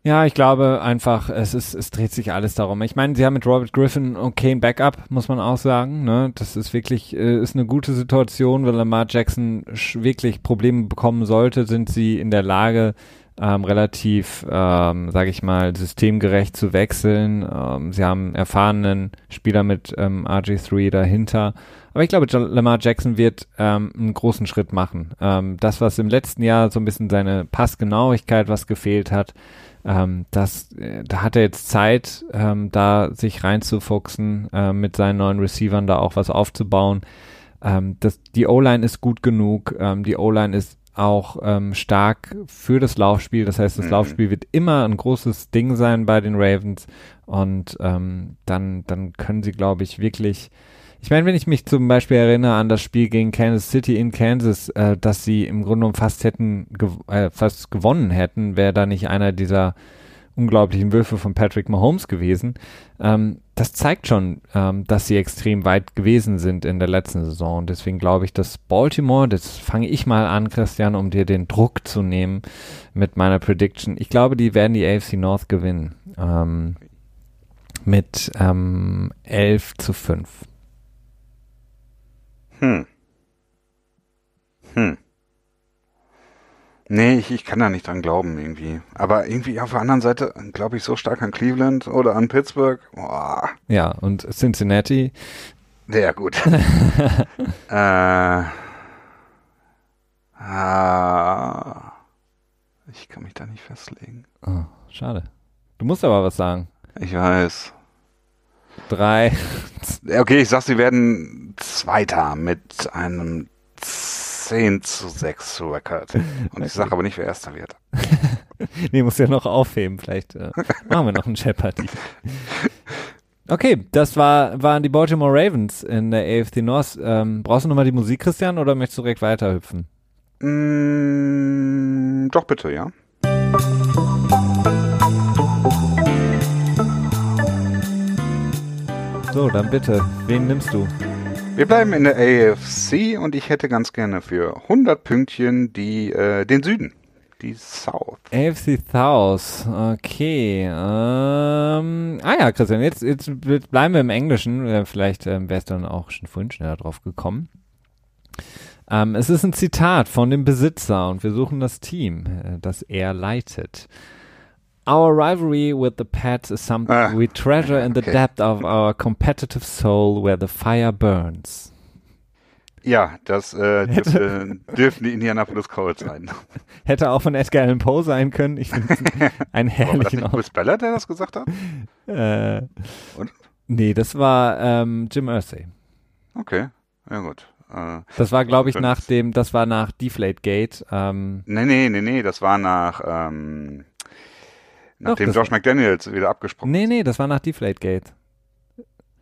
Ja, ich glaube einfach, es ist, es dreht sich alles darum. Ich meine, sie haben mit Robert Griffin okay ein Backup, muss man auch sagen. Ne? Das ist wirklich, äh, ist eine gute Situation, wenn Lamar Jackson wirklich Probleme bekommen sollte, sind sie in der Lage, ähm, relativ, ähm, sage ich mal, systemgerecht zu wechseln. Ähm, sie haben erfahrenen Spieler mit ähm, RG3 dahinter. Aber ich glaube, Lamar Jackson wird ähm, einen großen Schritt machen. Ähm, das, was im letzten Jahr so ein bisschen seine Passgenauigkeit, was gefehlt hat, ähm, das, äh, da hat er jetzt Zeit, ähm, da sich reinzufuchsen, äh, mit seinen neuen Receivern da auch was aufzubauen. Ähm, das, die O-Line ist gut genug, ähm, die O-Line ist auch ähm, stark für das Laufspiel. Das heißt, das Mhm. Laufspiel wird immer ein großes Ding sein bei den Ravens. Und ähm, dann, dann können sie, glaube ich, wirklich. Ich meine, wenn ich mich zum Beispiel erinnere an das Spiel gegen Kansas City in Kansas, äh, dass sie im Grunde genommen fast hätten, gew äh, fast gewonnen hätten, wäre da nicht einer dieser unglaublichen Würfe von Patrick Mahomes gewesen. Ähm, das zeigt schon, ähm, dass sie extrem weit gewesen sind in der letzten Saison. Und deswegen glaube ich, dass Baltimore, das fange ich mal an, Christian, um dir den Druck zu nehmen mit meiner Prediction. Ich glaube, die werden die AFC North gewinnen. Ähm, mit ähm, 11 zu 5. Hm. Hm. Nee, ich, ich kann da nicht dran glauben irgendwie. Aber irgendwie auf der anderen Seite glaube ich so stark an Cleveland oder an Pittsburgh. Boah, Ja, und Cincinnati, sehr gut. äh, ah, ich kann mich da nicht festlegen. oh, schade. Du musst aber was sagen. Ich weiß. Drei, Okay, ich sag, sie werden Zweiter mit einem 10 zu 6 Record. Und ich sage aber nicht, wer Erster wird. nee, muss ja noch aufheben. Vielleicht äh, machen wir noch einen Jeopardy. Okay, das war, waren die Baltimore Ravens in der AFC North. Ähm, brauchst du nochmal die Musik, Christian, oder möchtest du direkt weiterhüpfen? Mm, doch bitte, ja. So, dann bitte. Wen nimmst du? Wir bleiben in der AFC und ich hätte ganz gerne für 100 Pünktchen die, äh, den Süden. Die South. AFC South. Okay. Ähm, ah ja, Christian, jetzt, jetzt bleiben wir im Englischen. Äh, Vielleicht ähm, wärst du dann auch schon vorhin schneller drauf gekommen. Ähm, es ist ein Zitat von dem Besitzer und wir suchen das Team, äh, das er leitet. Our rivalry with the Pats is something Ah, we treasure in the okay. depth of our competitive soul where the fire burns. Ja, das äh, dürfte, dürften die Indianapolis Colts sein. Hätte auch von Edgar Allan Poe sein können. Ich finde es einen War das herrlichen Chris Ballard, der das gesagt hat? Äh, Und? nee, das war ähm, Jim Irsay. Okay, ja gut. Äh, Das war, glaube ich, nach dem, das war nach Deflate Gate. Ähm, nee, nee, nee, nee, das war nach, ähm, nachdem das Josh McDaniels wieder abgesprochen nee, nee, das war nach Deflate Gate.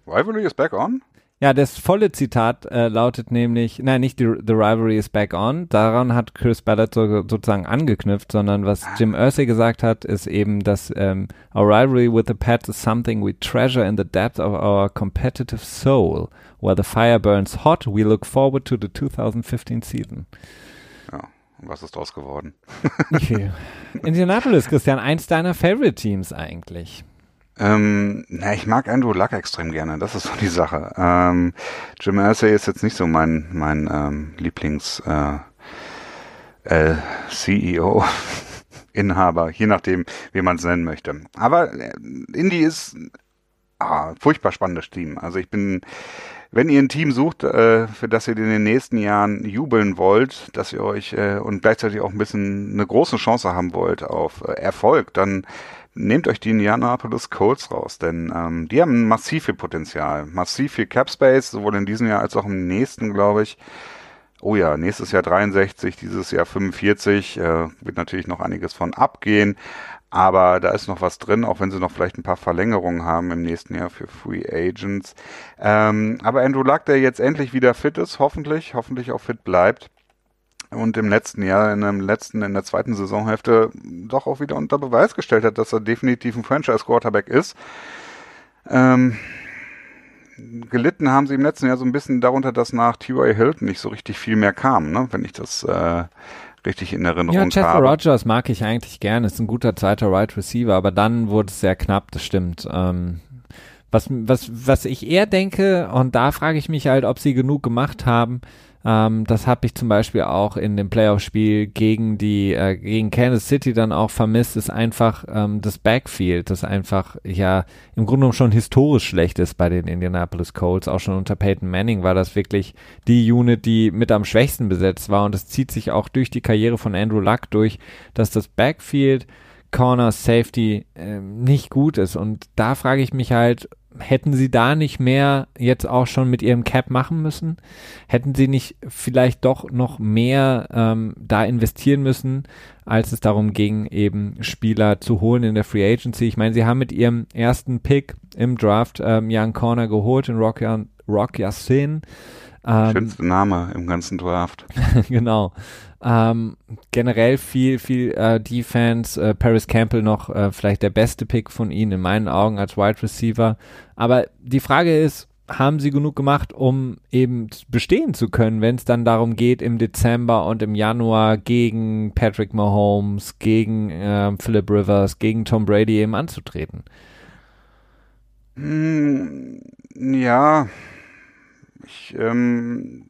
Rivalry is back on? Ja, das volle Zitat äh, lautet nämlich, nein, nicht the, the Rivalry is back on. Daran hat Chris Ballard so, sozusagen angeknüpft, sondern was Jim Irsay gesagt hat, ist eben, dass ähm, our rivalry with the Pats is something we treasure in the depth of our competitive soul. Where the fire burns hot, we look forward to the 2015 season. Und was ist draus geworden? Okay. Indianapolis, Christian, eins deiner Favorite Teams eigentlich. Ähm, na, ich mag Andrew Luck extrem gerne, das ist so die Sache. Ähm, Jim Irsay ist jetzt nicht so mein, mein ähm, Lieblings äh, äh, CEO, Inhaber, je nachdem, wie man es nennen möchte. Aber äh, Indy ist ah, furchtbar spannendes Team. Also ich bin, wenn ihr ein Team sucht, äh, für das ihr in den nächsten Jahren jubeln wollt, dass ihr euch äh, und gleichzeitig auch ein bisschen eine große Chance haben wollt auf äh, Erfolg, dann nehmt euch die Indianapolis Colts raus, denn ähm, die haben massiv viel Potenzial, massiv viel Cap Space, sowohl in diesem Jahr als auch im nächsten, glaube ich. Oh ja, nächstes Jahr 63, dieses Jahr 45, äh, wird natürlich noch einiges von abgehen. Aber da ist noch was drin, auch wenn sie noch vielleicht ein paar Verlängerungen haben im nächsten Jahr für Free Agents. Ähm, aber Andrew Luck, der jetzt endlich wieder fit ist, hoffentlich, hoffentlich auch fit bleibt und im letzten Jahr, in dem letzten, in der zweiten Saisonhälfte doch auch wieder unter Beweis gestellt hat, dass er definitiv ein Franchise-Quarterback ist. Ähm, gelitten haben sie im letzten Jahr so ein bisschen darunter, dass nach T.Y. Hilton nicht so richtig viel mehr kam, ne? wenn ich das äh, richtig in Erinnerung ja, habe. Rogers mag ich eigentlich gerne, ist ein guter zweiter Right Receiver, aber dann wurde es sehr knapp, das stimmt. Ähm, was, was, was ich eher denke, und da frage ich mich halt, ob sie genug gemacht haben, ähm, das habe ich zum Beispiel auch in dem Playoff-Spiel gegen die äh, gegen Kansas City dann auch vermisst, ist einfach ähm, das Backfield, das einfach ja im Grunde genommen schon historisch schlecht ist bei den Indianapolis Colts. Auch schon unter Peyton Manning war das wirklich die Unit, die mit am schwächsten besetzt war und es zieht sich auch durch die Karriere von Andrew Luck durch, dass das Backfield Corner Safety äh, nicht gut ist und da frage ich mich halt, hätten sie da nicht mehr jetzt auch schon mit ihrem Cap machen müssen? Hätten sie nicht vielleicht doch noch mehr ähm, da investieren müssen, als es darum ging, eben Spieler zu holen in der Free Agency? Ich meine, sie haben mit ihrem ersten Pick im Draft ähm, Young Corner geholt in Rock, Rock Yassin. Ähm, Schönste Name im ganzen Draft. genau. Ähm, generell viel, viel äh, Defense. Äh, Paris Campbell noch äh, vielleicht der beste Pick von ihnen in meinen Augen als Wide Receiver. Aber die Frage ist, haben sie genug gemacht, um eben bestehen zu können, wenn es dann darum geht, im Dezember und im Januar gegen Patrick Mahomes, gegen äh, Philip Rivers, gegen Tom Brady eben anzutreten? Hm, ja, ich, ähm,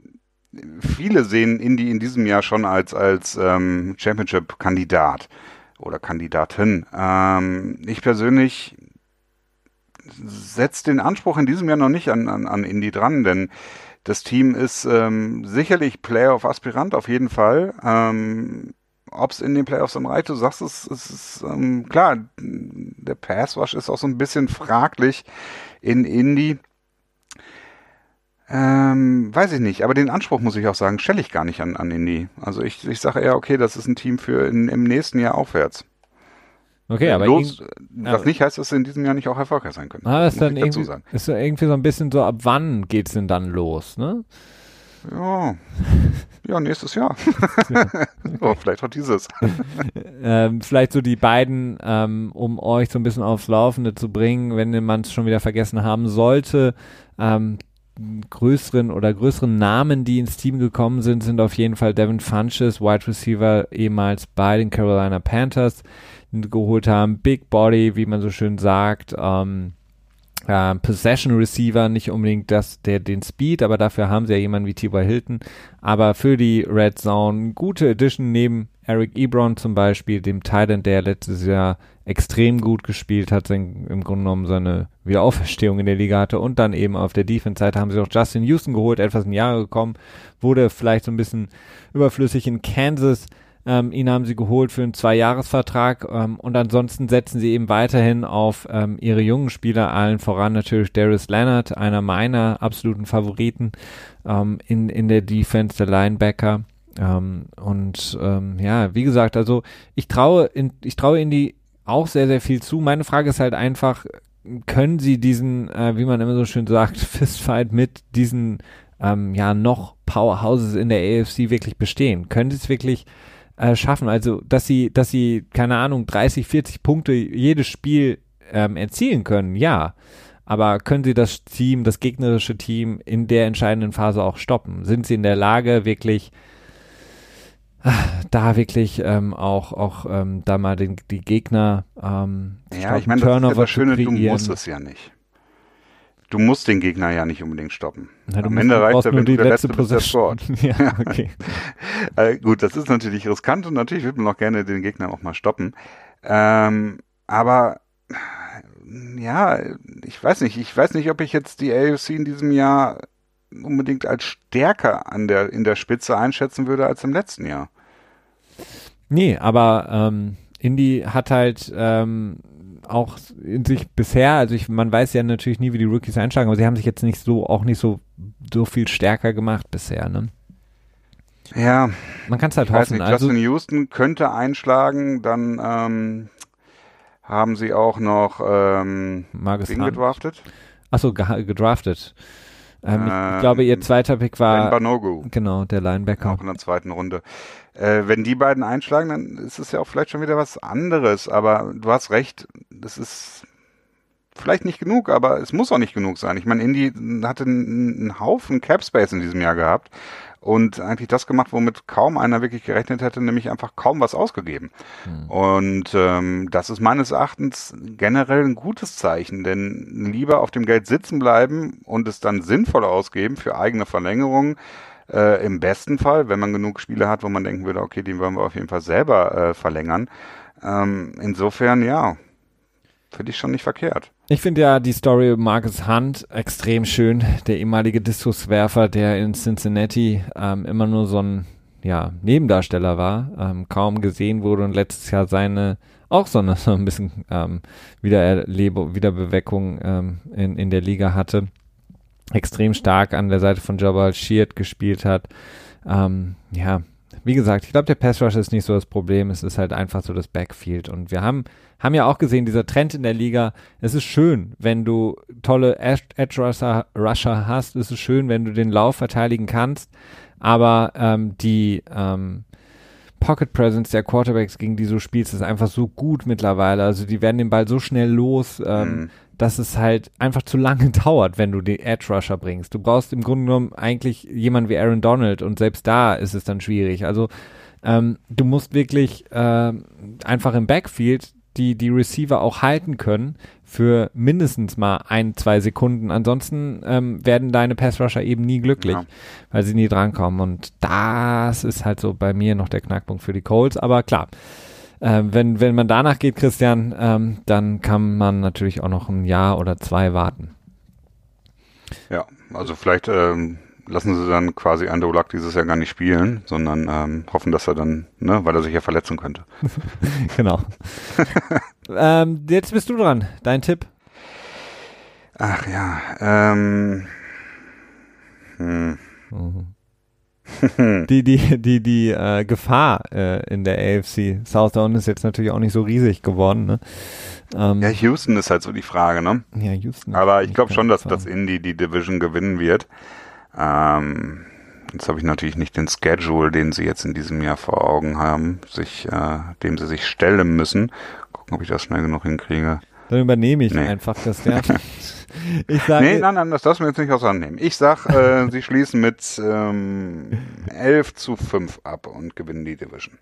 viele sehen Indy in diesem Jahr schon als, als ähm, Championship-Kandidat oder Kandidatin. Ähm, ich persönlich setze den Anspruch in diesem Jahr noch nicht an, an, an Indy dran, denn das Team ist ähm, sicherlich Playoff-Aspirant auf jeden Fall. Ähm, Ob es in den Playoffs dann reicht, du sagst es, es ist ähm, klar, der Passwash ist auch so ein bisschen fraglich in Indy. Ähm, weiß ich nicht, aber den Anspruch muss ich auch sagen, stelle ich gar nicht an, an Indy. Also ich, ich sage eher, okay, das ist ein Team für in, im nächsten Jahr aufwärts. Okay, aber Los, was nicht heißt, dass sie in diesem Jahr nicht auch erfolgreich sein können. Ah, ist dann irgendwie, ist irgendwie so ein bisschen so, ab wann geht's denn dann los, ne? Ja, ja, nächstes Jahr. okay. oh, vielleicht auch dieses. ähm, vielleicht so die beiden, ähm, um euch so ein bisschen aufs Laufende zu bringen, wenn man es schon wieder vergessen haben sollte. Ähm, größeren oder größeren Namen, die ins Team gekommen sind, sind auf jeden Fall Devin Funches, Wide Receiver ehemals bei den Carolina Panthers geholt haben. Big Body, wie man so schön sagt. Ähm, äh, Possession Receiver, nicht unbedingt das, der den Speed, aber dafür haben sie ja jemanden wie T.Y. Hilton. Aber für die Red Zone gute Edition neben Eric Ebron zum Beispiel, dem Titan, der letztes Jahr extrem gut gespielt hat, im Grunde genommen seine Wiederauferstehung in der Liga hatte und dann eben auf der Defense-Seite haben sie auch Justin Houston geholt, etwas in Jahre gekommen, wurde vielleicht so ein bisschen überflüssig in Kansas. Ähm, ihn haben sie geholt für einen Zwei-Jahres-Vertrag ähm, und ansonsten setzen sie eben weiterhin auf ähm, ihre jungen Spieler, allen voran natürlich Darius Leonard, einer meiner absoluten Favoriten ähm, in, in der Defense, der Linebacker. Ähm, und ähm, ja, wie gesagt, also ich traue in, ich traue in die auch sehr, sehr viel zu. Meine Frage ist halt einfach, können sie diesen, äh, wie man immer so schön sagt, Fistfight mit diesen ähm, ja noch Powerhouses in der AFC wirklich bestehen? Können sie es wirklich äh, schaffen? Also, dass sie, dass sie, keine Ahnung, 30, 40 Punkte jedes Spiel ähm, erzielen können, ja. Aber können sie das Team, das gegnerische Team in der entscheidenden Phase auch stoppen? Sind sie in der Lage, wirklich da wirklich ähm, auch, auch ähm, da mal den, die Gegner ähm, Ja, ich meine, das ist ja das Schöne, du musst es ja nicht. Du musst den Gegner ja nicht unbedingt stoppen. Na, Am Ende reicht er, wenn du der letzte bist, der Sport. ja, okay. äh, gut, das ist natürlich riskant und natürlich wird man auch gerne den Gegner auch mal stoppen. Ähm, aber ja, ich weiß nicht, ich weiß nicht, ob ich jetzt die AFC in diesem Jahr unbedingt als stärker an der, in der Spitze einschätzen würde als im letzten Jahr. Nee, aber ähm, Indy hat halt ähm, auch in sich bisher, also ich, man weiß ja natürlich nie, wie die Rookies einschlagen, aber sie haben sich jetzt nicht so, auch nicht so, so viel stärker gemacht bisher, ne? Ja. Man kann es halt ich hoffen. Weiß nicht, also, Justin Houston könnte einschlagen, dann ähm, haben sie auch noch ähm, Marcus Hunt. gedraftet? Achso, ge gedraftet. Ähm, ich Ähm, glaube, ihr zweiter Pick Ben war Banogu, genau der Linebacker. auch in der zweiten Runde. Äh, wenn die beiden einschlagen, dann ist es ja auch vielleicht schon wieder was anderes. Aber du hast recht, das ist vielleicht nicht genug, aber es muss auch nicht genug sein. Ich meine, Indy hatte einen, Haufen Cap Space in diesem Jahr gehabt und eigentlich das gemacht, womit kaum einer wirklich gerechnet hätte, nämlich einfach kaum was ausgegeben. Und ähm, das ist meines Erachtens generell ein gutes Zeichen, denn lieber auf dem Geld sitzen bleiben und es dann sinnvoll ausgeben für eigene Verlängerungen. Äh, Im besten Fall, wenn man genug Spiele hat, wo man denken würde, okay, die wollen wir auf jeden Fall selber äh, verlängern. Ähm, insofern, ja, finde ich schon nicht verkehrt. Ich finde ja die Story Marcus Hunt extrem schön. Der ehemalige Diskuswerfer, der in Cincinnati ähm, immer nur so ein ja, Nebendarsteller war, ähm, kaum gesehen wurde und letztes Jahr seine auch so, ein bisschen ähm, Wiedererlebe, Wiederbeweckung ähm, in, in der Liga hatte. Extrem stark an der Seite von Jabal Sheard gespielt hat. Ähm, ja, wie gesagt, ich glaube, der Pass Rush ist nicht so das Problem. Es ist halt einfach so das Backfield. Und wir haben, haben ja auch gesehen, dieser Trend in der Liga. Es ist schön, wenn du tolle Edge Rusher, Rusher hast. Es ist schön, wenn du den Lauf verteidigen kannst. Aber ähm, die ähm, Pocket Presence der Quarterbacks, gegen die du spielst, ist einfach so gut mittlerweile. Also die werden den Ball so schnell los, ähm, Mhm. Dass es halt einfach zu lange dauert, wenn du den Edge Rusher bringst. Du brauchst im Grunde genommen eigentlich jemanden wie Aaron Donald und selbst da ist es dann schwierig. Also ähm, du musst wirklich ähm, einfach im Backfield die, die Receiver auch halten können für mindestens mal ein, zwei Sekunden. Ansonsten ähm, werden deine Pass-Rusher eben nie glücklich, Ja. weil sie nie drankommen. Und das ist halt so bei mir noch der Knackpunkt für die Colts. Aber klar, äh, wenn, wenn man danach geht, Christian, ähm, dann kann man natürlich auch noch ein Jahr oder zwei warten. Ja, also vielleicht ähm, lassen sie dann quasi Andrew Luck dieses Jahr gar nicht spielen, sondern ähm, hoffen, dass er dann, ne, weil er sich ja verletzen könnte. genau. ähm, jetzt bist du dran. Dein Tipp? Ach ja, ähm, hm. Die, die, die, die äh, Gefahr äh, in der AFC Southdown ist jetzt natürlich auch nicht so riesig geworden. Ne? Ähm, Ja, Houston ist halt so die Frage, ne? ja, Houston. Aber ich glaube schon, dass, das Indy die Division gewinnen wird. Ähm, jetzt habe ich natürlich nicht den Schedule, den sie jetzt in diesem Jahr vor Augen haben, sich, äh, dem sie sich stellen müssen. Gucken, ob ich das schnell genug hinkriege. Dann übernehme ich Nee. einfach das der. ich sage, Nee, nein, nein, das darfst du mir jetzt nicht auseinandernehmen. Ich sag, äh, sie schließen mit ähm, 11 zu 5 ab und gewinnen die Division.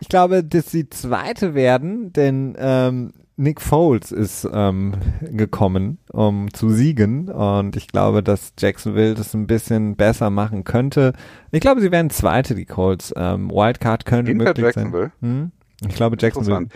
ich glaube, dass sie Zweite werden, denn ähm, Nick Foles ist ähm, gekommen, um zu siegen. Und ich glaube, dass Jacksonville das ein bisschen besser machen könnte. Ich glaube, sie werden Zweite, die Colts. Ähm, Wildcard könnte Hinter möglich Jacksonville. sein. Hm? Ich glaube, Jacksonville.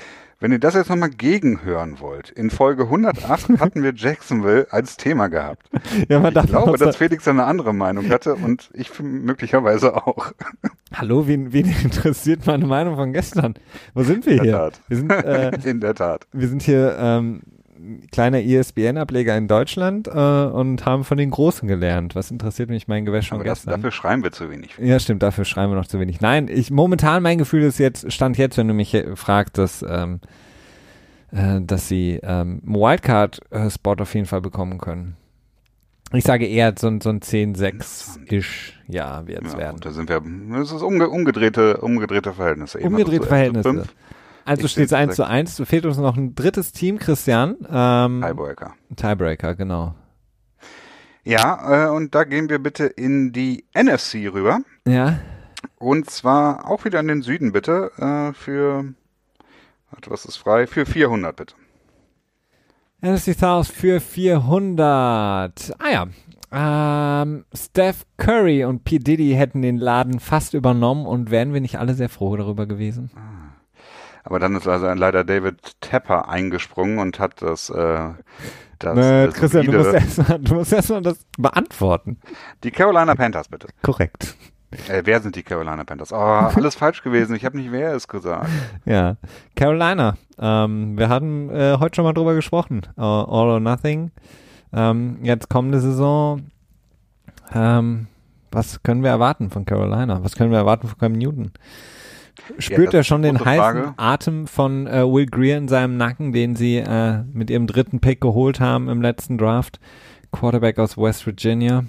Wenn ihr das jetzt nochmal gegenhören wollt, in Folge 108 hatten wir Jacksonville als Thema gehabt. Ja, man Ich glaube, dass Felix eine andere Meinung hatte und ich möglicherweise auch. Hallo, wen, wen interessiert meine Meinung von gestern? Wo sind wir In der hier? Tat. Wir sind, äh, In der Tat. wir sind hier ähm, kleiner ISBN-Ableger in Deutschland äh, und haben von den Großen gelernt. Was interessiert mich mein Gewäsch Aber das, gestern? dafür schreiben wir zu wenig. ja, stimmt, dafür schreiben wir noch zu wenig. Nein, ich momentan mein Gefühl ist jetzt, stand jetzt, wenn du mich äh, fragst, dass, ähm, äh, dass sie ähm, Wildcard-Spot auf jeden Fall bekommen können. Ich sage eher so, ein- so ein 10-6-ish, ja, wird es Ja, werden. und da sind wir, das ist umge umgedrehte, umgedrehte Verhältnisse. Eben Umgedrehte zu Verhältnisse. Also steht es bin 1 zu 1. Du fehlt uns noch ein drittes Team, Christian. Ähm, Tiebreaker. Tiebreaker, genau. Ja, äh, und da gehen wir bitte in die NFC rüber. Ja, Und zwar auch wieder in den Süden bitte, äh, für, warte, was ist frei? Für 400 bitte. NFC South für 400. Ah ja. Ähm, Steph Curry und P. Diddy hätten den Laden fast übernommen und wären wir nicht alle sehr froh darüber gewesen? Aber dann ist also leider David Tepper eingesprungen und hat das, äh, das, nee, das Christian, du musst erstmal, du musst erstmal das beantworten. Die Carolina Panthers, bitte. Korrekt. Äh, wer sind die Carolina Panthers? Oh, alles falsch gewesen. Ich habe nicht wer es gesagt. Ja, Carolina. Ähm, wir hatten äh, heute schon mal drüber gesprochen. Uh, all or nothing. Ähm, jetzt kommende Saison. Ähm, was können wir erwarten von Carolina? Was können wir erwarten von Cam Newton? Spürt das er schon den heißen Frage. Atem von äh, Will Greer in seinem Nacken, den sie äh, mit ihrem dritten Pick geholt haben im letzten Draft? Quarterback aus West Virginia.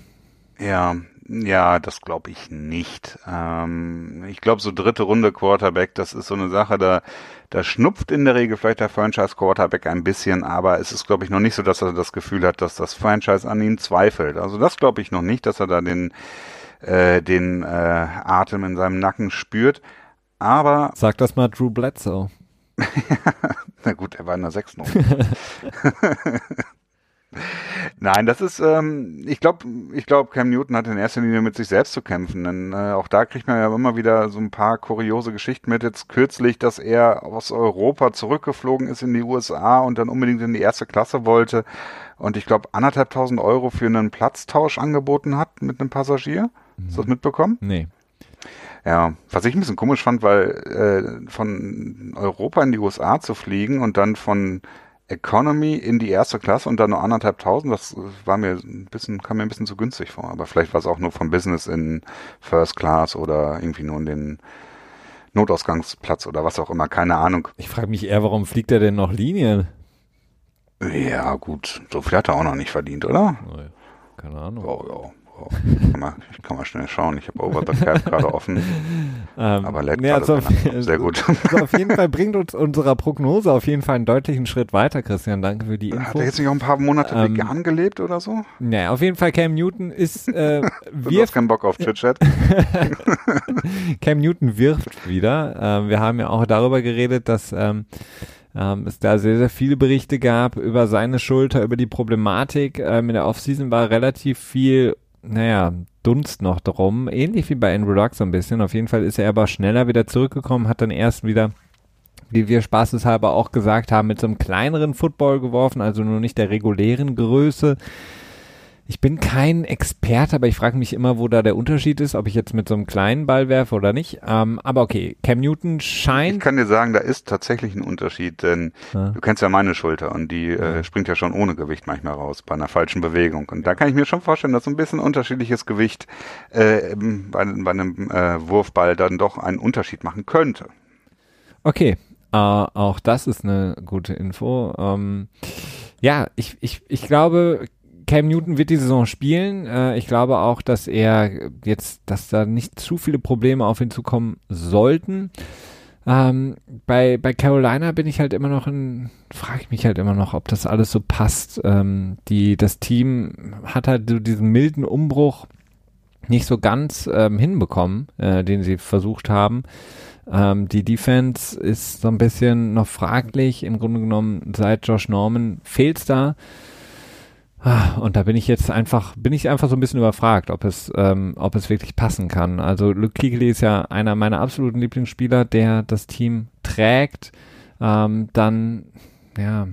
Ja, ja, das glaube ich nicht. Ähm, ich glaube, so dritte Runde Quarterback, das ist so eine Sache, da, da schnupft in der Regel vielleicht der Franchise Quarterback ein bisschen, aber es ist, glaube ich, noch nicht so, dass er das Gefühl hat, dass das Franchise an ihm zweifelt. Also das glaube ich noch nicht, dass er da den, äh, den äh, Atem in seinem Nacken spürt. Aber, Sag das mal Drew Bledsoe. na gut, er war in der sechsten Runde. Nein, das ist, ähm, ich glaube, ich glaube, Cam Newton hat in erster Linie mit sich selbst zu kämpfen, denn äh, auch da kriegt man ja immer wieder so ein paar kuriose Geschichten mit. Jetzt kürzlich, dass er aus Europa zurückgeflogen ist in die USA und dann unbedingt in die erste Klasse wollte und ich glaube anderthalbtausend Euro für einen Platztausch angeboten hat mit einem Passagier. Hast du das mitbekommen? Nee. Ja, was ich ein bisschen komisch fand, weil äh, von Europa in die USA zu fliegen und dann von Economy in die erste Klasse und dann nur anderthalb tausend, das war mir ein bisschen, kam mir ein bisschen zu günstig vor. Aber vielleicht war es auch nur vom Business in First Class oder irgendwie nur in den Notausgangsplatz oder was auch immer, keine Ahnung. Ich frage mich eher, warum fliegt er denn noch Linien? Ja, gut, so viel hat er auch noch nicht verdient, oder? Keine Ahnung. Oh, ja. Oh. Kann man, ich kann mal schnell schauen. Ich habe Over the Cap gerade offen, Ähm, aber lädt nee, also. Sehr gut. also auf jeden Fall bringt uns unserer Prognose auf jeden Fall einen deutlichen Schritt weiter, Christian. Danke für die Hat Info. er jetzt nicht auch ein paar Monate Ähm, vegan gelebt oder so? Naja, auf jeden Fall Cam Newton ist äh, Du wirft, hast keinen Bock auf Chit-Chat? Cam Newton wirft wieder. Ähm, wir haben ja auch darüber geredet, dass ähm, ähm, es da sehr, sehr viele Berichte gab über seine Schulter, über die Problematik. Ähm, in der Offseason war relativ viel, naja, Dunst noch drum. Ähnlich wie bei Andrew Luck so ein bisschen. Auf jeden Fall ist er aber schneller wieder zurückgekommen, hat dann erst wieder wie wir spaßeshalber auch gesagt haben, mit so einem kleineren Football geworfen, also nur nicht der regulären Größe. Ich bin kein Experte, aber ich frage mich immer, wo da der Unterschied ist, ob ich jetzt mit so einem kleinen Ball werfe oder nicht. Ähm, aber okay, Cam Newton Ich scheint. kann dir sagen, da ist tatsächlich ein Unterschied, denn Ja. du kennst ja meine Schulter und die äh, springt ja schon ohne Gewicht manchmal raus bei einer falschen Bewegung. Und da kann ich mir schon vorstellen, dass so ein bisschen unterschiedliches Gewicht äh, bei, bei einem äh, Wurfball dann doch einen Unterschied machen könnte. Okay, äh, auch das ist eine gute Info. Ähm, ja, ich, ich, ich glaube, Cam Newton wird die Saison spielen. Äh, ich glaube auch, dass er jetzt, dass da nicht zu viele Probleme auf ihn zukommen sollten. Ähm, bei, bei Carolina bin ich halt immer noch in, frage ich mich halt immer noch, ob das alles so passt. Ähm, die, das Team hat halt so diesen milden Umbruch nicht so ganz ähm, hinbekommen, äh, den sie versucht haben. Ähm, die Defense ist so ein bisschen noch fraglich. Im Grunde genommen seit Josh Norman fehlt's da. Ah, Und da bin ich jetzt einfach, bin ich einfach so ein bisschen überfragt, ob es, ähm, ob es wirklich passen kann. Also Luke Kuechly ist ja einer meiner absoluten Lieblingsspieler, der das Team trägt. Ähm, dann, ja,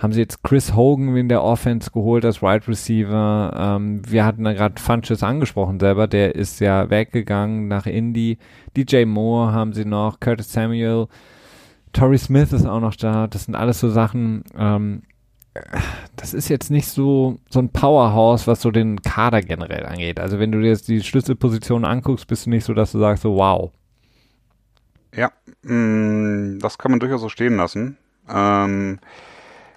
haben sie jetzt Chris Hogan in der Offense geholt als Wide Receiver. Ähm, wir hatten da gerade Funches angesprochen selber, der ist ja weggegangen nach Indy. DJ Moore haben sie noch, Curtis Samuel, Torrey Smith ist auch noch da. Das sind alles so Sachen, ähm, das ist jetzt nicht so, so ein Powerhouse, was so den Kader generell angeht. Also wenn du dir jetzt die Schlüsselpositionen anguckst, bist du nicht so, dass du sagst so, wow. Ja, mh, das kann man durchaus so stehen lassen. Ähm,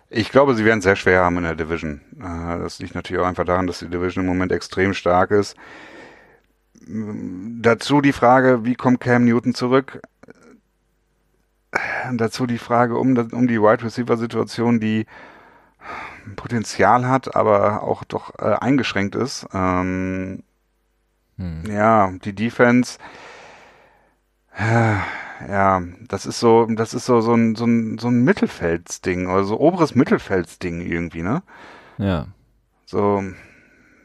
ich glaube, sie werden es sehr schwer haben in der Division. Äh, das liegt natürlich auch einfach daran, dass die Division im Moment extrem stark ist. M, Dazu die Frage, wie kommt Cam Newton zurück? Äh, Dazu die Frage um, um die Wide Receiver Situation, die Potenzial hat, aber auch doch äh, eingeschränkt ist. Ähm, Hm. ja, die Defense, äh, ja, das ist so, das ist so, so ein, so ein, so ein Mittelfeldsding, oder so oberes Mittelfeldsding irgendwie, ne? Ja. So,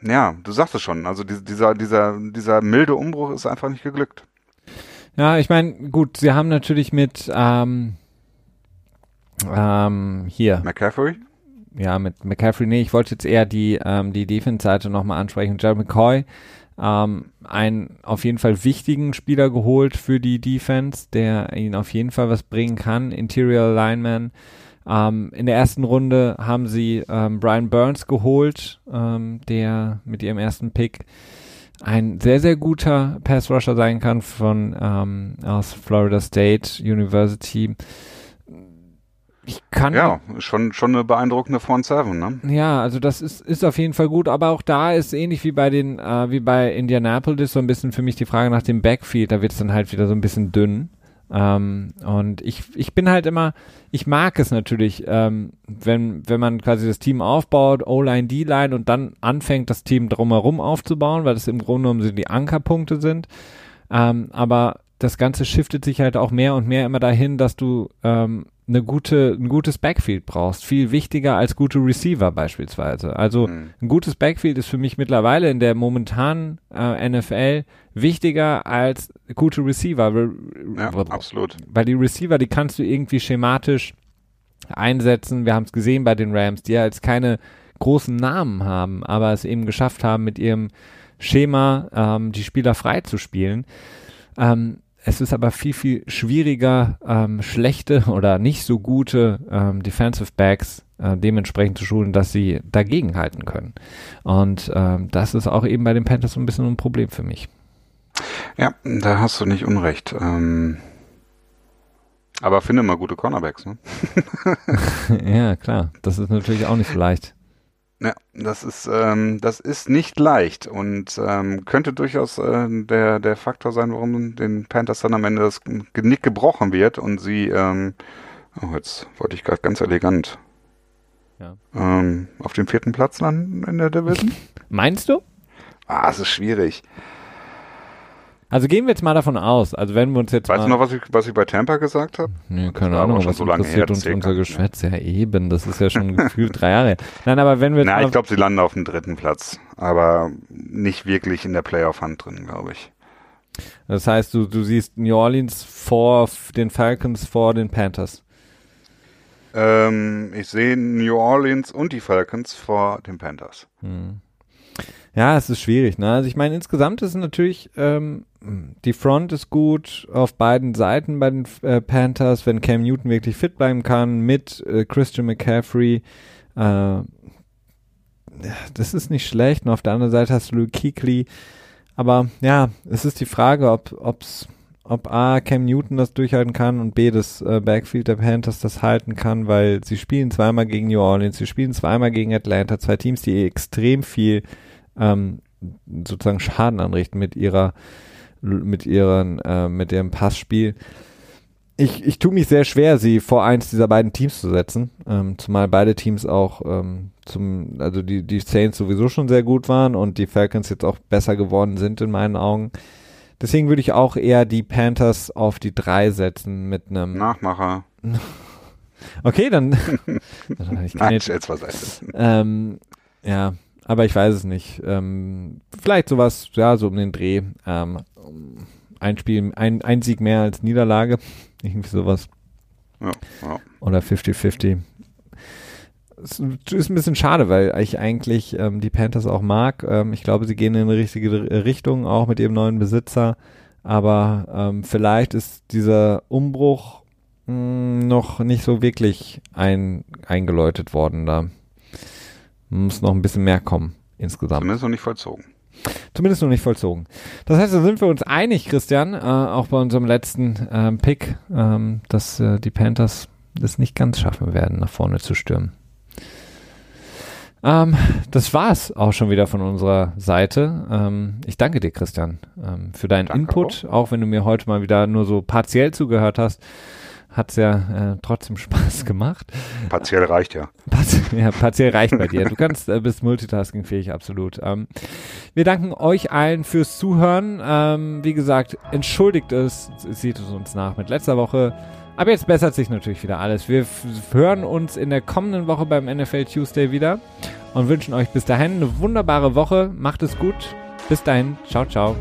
ja, du sagst es schon, also die- dieser, dieser, dieser milde Umbruch ist einfach nicht geglückt. Ja, ich meine, gut, sie haben natürlich mit ähm, ähm, hier. McCaffrey? Ja, mit McCaffrey, nee, ich wollte jetzt eher die, ähm, die Defense-Seite nochmal ansprechen. Jerry McCoy, ähm, einen auf jeden Fall wichtigen Spieler geholt für die Defense, der ihnen auf jeden Fall was bringen kann. Interior Lineman. Ähm, in der ersten Runde haben sie ähm, Brian Burns geholt, ähm, der mit ihrem ersten Pick ein sehr, sehr guter Pass-Rusher sein kann von ähm, aus Florida State University. Ich kann. Ja, schon, schon eine beeindruckende Front Seven, ne? Ja, also das ist, ist auf jeden Fall gut, aber auch da ist ähnlich wie bei den, äh, wie bei Indianapolis so ein bisschen für mich die Frage nach dem Backfield, da wird es dann halt wieder so ein bisschen dünn. Ähm, und ich, ich bin halt immer, ich mag es natürlich, ähm, wenn, wenn man quasi das Team aufbaut, O-Line, D-Line und dann anfängt, das Team drumherum aufzubauen, weil das im Grunde genommen so die Ankerpunkte sind. Ähm, aber das Ganze shiftet sich halt auch mehr und mehr immer dahin, dass du ähm, eine gute, ein gutes Backfield brauchst. Viel wichtiger als gute Receiver beispielsweise. Also mhm. ein gutes Backfield ist für mich mittlerweile in der momentanen äh, NFL wichtiger als gute Receiver. Ja, absolut. Weil die Receiver, die kannst du irgendwie schematisch einsetzen. Wir haben es gesehen bei den Rams, die ja jetzt keine großen Namen haben, aber es eben geschafft haben, mit ihrem Schema ähm, die Spieler frei zu spielen. Ähm, es ist aber viel, viel schwieriger, ähm, schlechte oder nicht so gute ähm, Defensive Backs äh, dementsprechend zu schulen, dass sie dagegen halten können. Und ähm, das ist auch eben bei den Panthers so ein bisschen ein Problem für mich. Ja, da hast du nicht unrecht. Ähm, aber finde mal gute Cornerbacks, ne? ja, klar. Das ist natürlich auch nicht so leicht. Ja, das ist, ähm, das ist nicht leicht und ähm, könnte durchaus äh, der, der Faktor sein, warum den Panthers dann am Ende das Genick gebrochen wird und sie, ähm, oh, jetzt wollte ich gerade ganz elegant, ja. ähm, auf dem vierten Platz landen in der Division. Meinst du? Ah, es ist schwierig. Also gehen wir jetzt mal davon aus, also wenn wir uns jetzt Weißt du noch, was ich, was ich bei Tampa gesagt habe? Nee, keine Ahnung, was so interessiert uns unser Geschwätz? Ja eben, das ist ja schon gefühlt drei Jahre. Nein, aber wenn wir Na, ich glaube, sie landen auf dem dritten Platz, aber nicht wirklich in der Playoff-Hand drin, glaube ich. Das heißt, du, du siehst New Orleans vor den Falcons, vor den Panthers. Ähm, ich sehe New Orleans und die Falcons vor den Panthers. Hm. Ja, es ist schwierig. Ne? Also ich meine, insgesamt ist natürlich, ähm, die Front ist gut auf beiden Seiten bei den äh, Panthers, wenn Cam Newton wirklich fit bleiben kann mit äh, Christian McCaffrey. Äh, das ist nicht schlecht. Und auf der anderen Seite hast du Luke Kuechly. Aber ja, es ist die Frage, ob, ob's, ob A, Cam Newton das durchhalten kann und B, das äh, Backfield der Panthers das halten kann, weil sie spielen zweimal gegen New Orleans, sie spielen zweimal gegen Atlanta, zwei Teams, die extrem viel ähm, sozusagen Schaden anrichten mit ihrer mit ihren äh, mit ihrem Passspiel. Ich, ich tue mich sehr schwer, sie vor eins dieser beiden Teams zu setzen, ähm, zumal beide Teams auch ähm, zum, also die, die Saints sowieso schon sehr gut waren und die Falcons jetzt auch besser geworden sind in meinen Augen. Deswegen würde ich auch eher die Panthers auf die drei setzen mit einem Nachmacher. okay, dann. ich kann jetzt, was ähm, ja, aber ich weiß es nicht. Ähm, vielleicht sowas, ja, so um den Dreh. Ähm, ein Spiel, ein, ein Sieg mehr als Niederlage. Irgendwie sowas. Ja, ja. Oder 50-50. Es ist ein bisschen schade, weil ich eigentlich ähm, die Panthers auch mag. Ähm, ich glaube, sie gehen in eine richtige Richtung, auch mit ihrem neuen Besitzer. Aber ähm, vielleicht ist dieser Umbruch mh, hm, noch nicht so wirklich ein, eingeläutet worden da. Muss noch ein bisschen mehr kommen insgesamt. Zumindest noch nicht vollzogen. Zumindest noch nicht vollzogen. Das heißt, da sind wir uns einig, Christian, äh, auch bei unserem letzten ähm, Pick, ähm, dass äh, die Panthers das nicht ganz schaffen werden, nach vorne zu stürmen. Ähm, das war's auch schon wieder von unserer Seite. Ähm, ich danke dir, Christian, ähm, für deinen danke Input, auch. auch wenn du mir heute mal wieder nur so partiell zugehört hast hat es ja äh, trotzdem Spaß gemacht. Partiell reicht ja. Ja, partiell reicht bei dir. Du kannst, äh, bist multitaskingfähig, absolut. Ähm, wir danken euch allen fürs Zuhören. Ähm, wie gesagt, entschuldigt es, seht es uns nach mit letzter Woche. Aber jetzt bessert sich natürlich wieder alles. Wir hören uns in der kommenden Woche beim NFL Tuesday wieder und wünschen euch bis dahin eine wunderbare Woche. Macht es gut. Bis dahin. Ciao, ciao.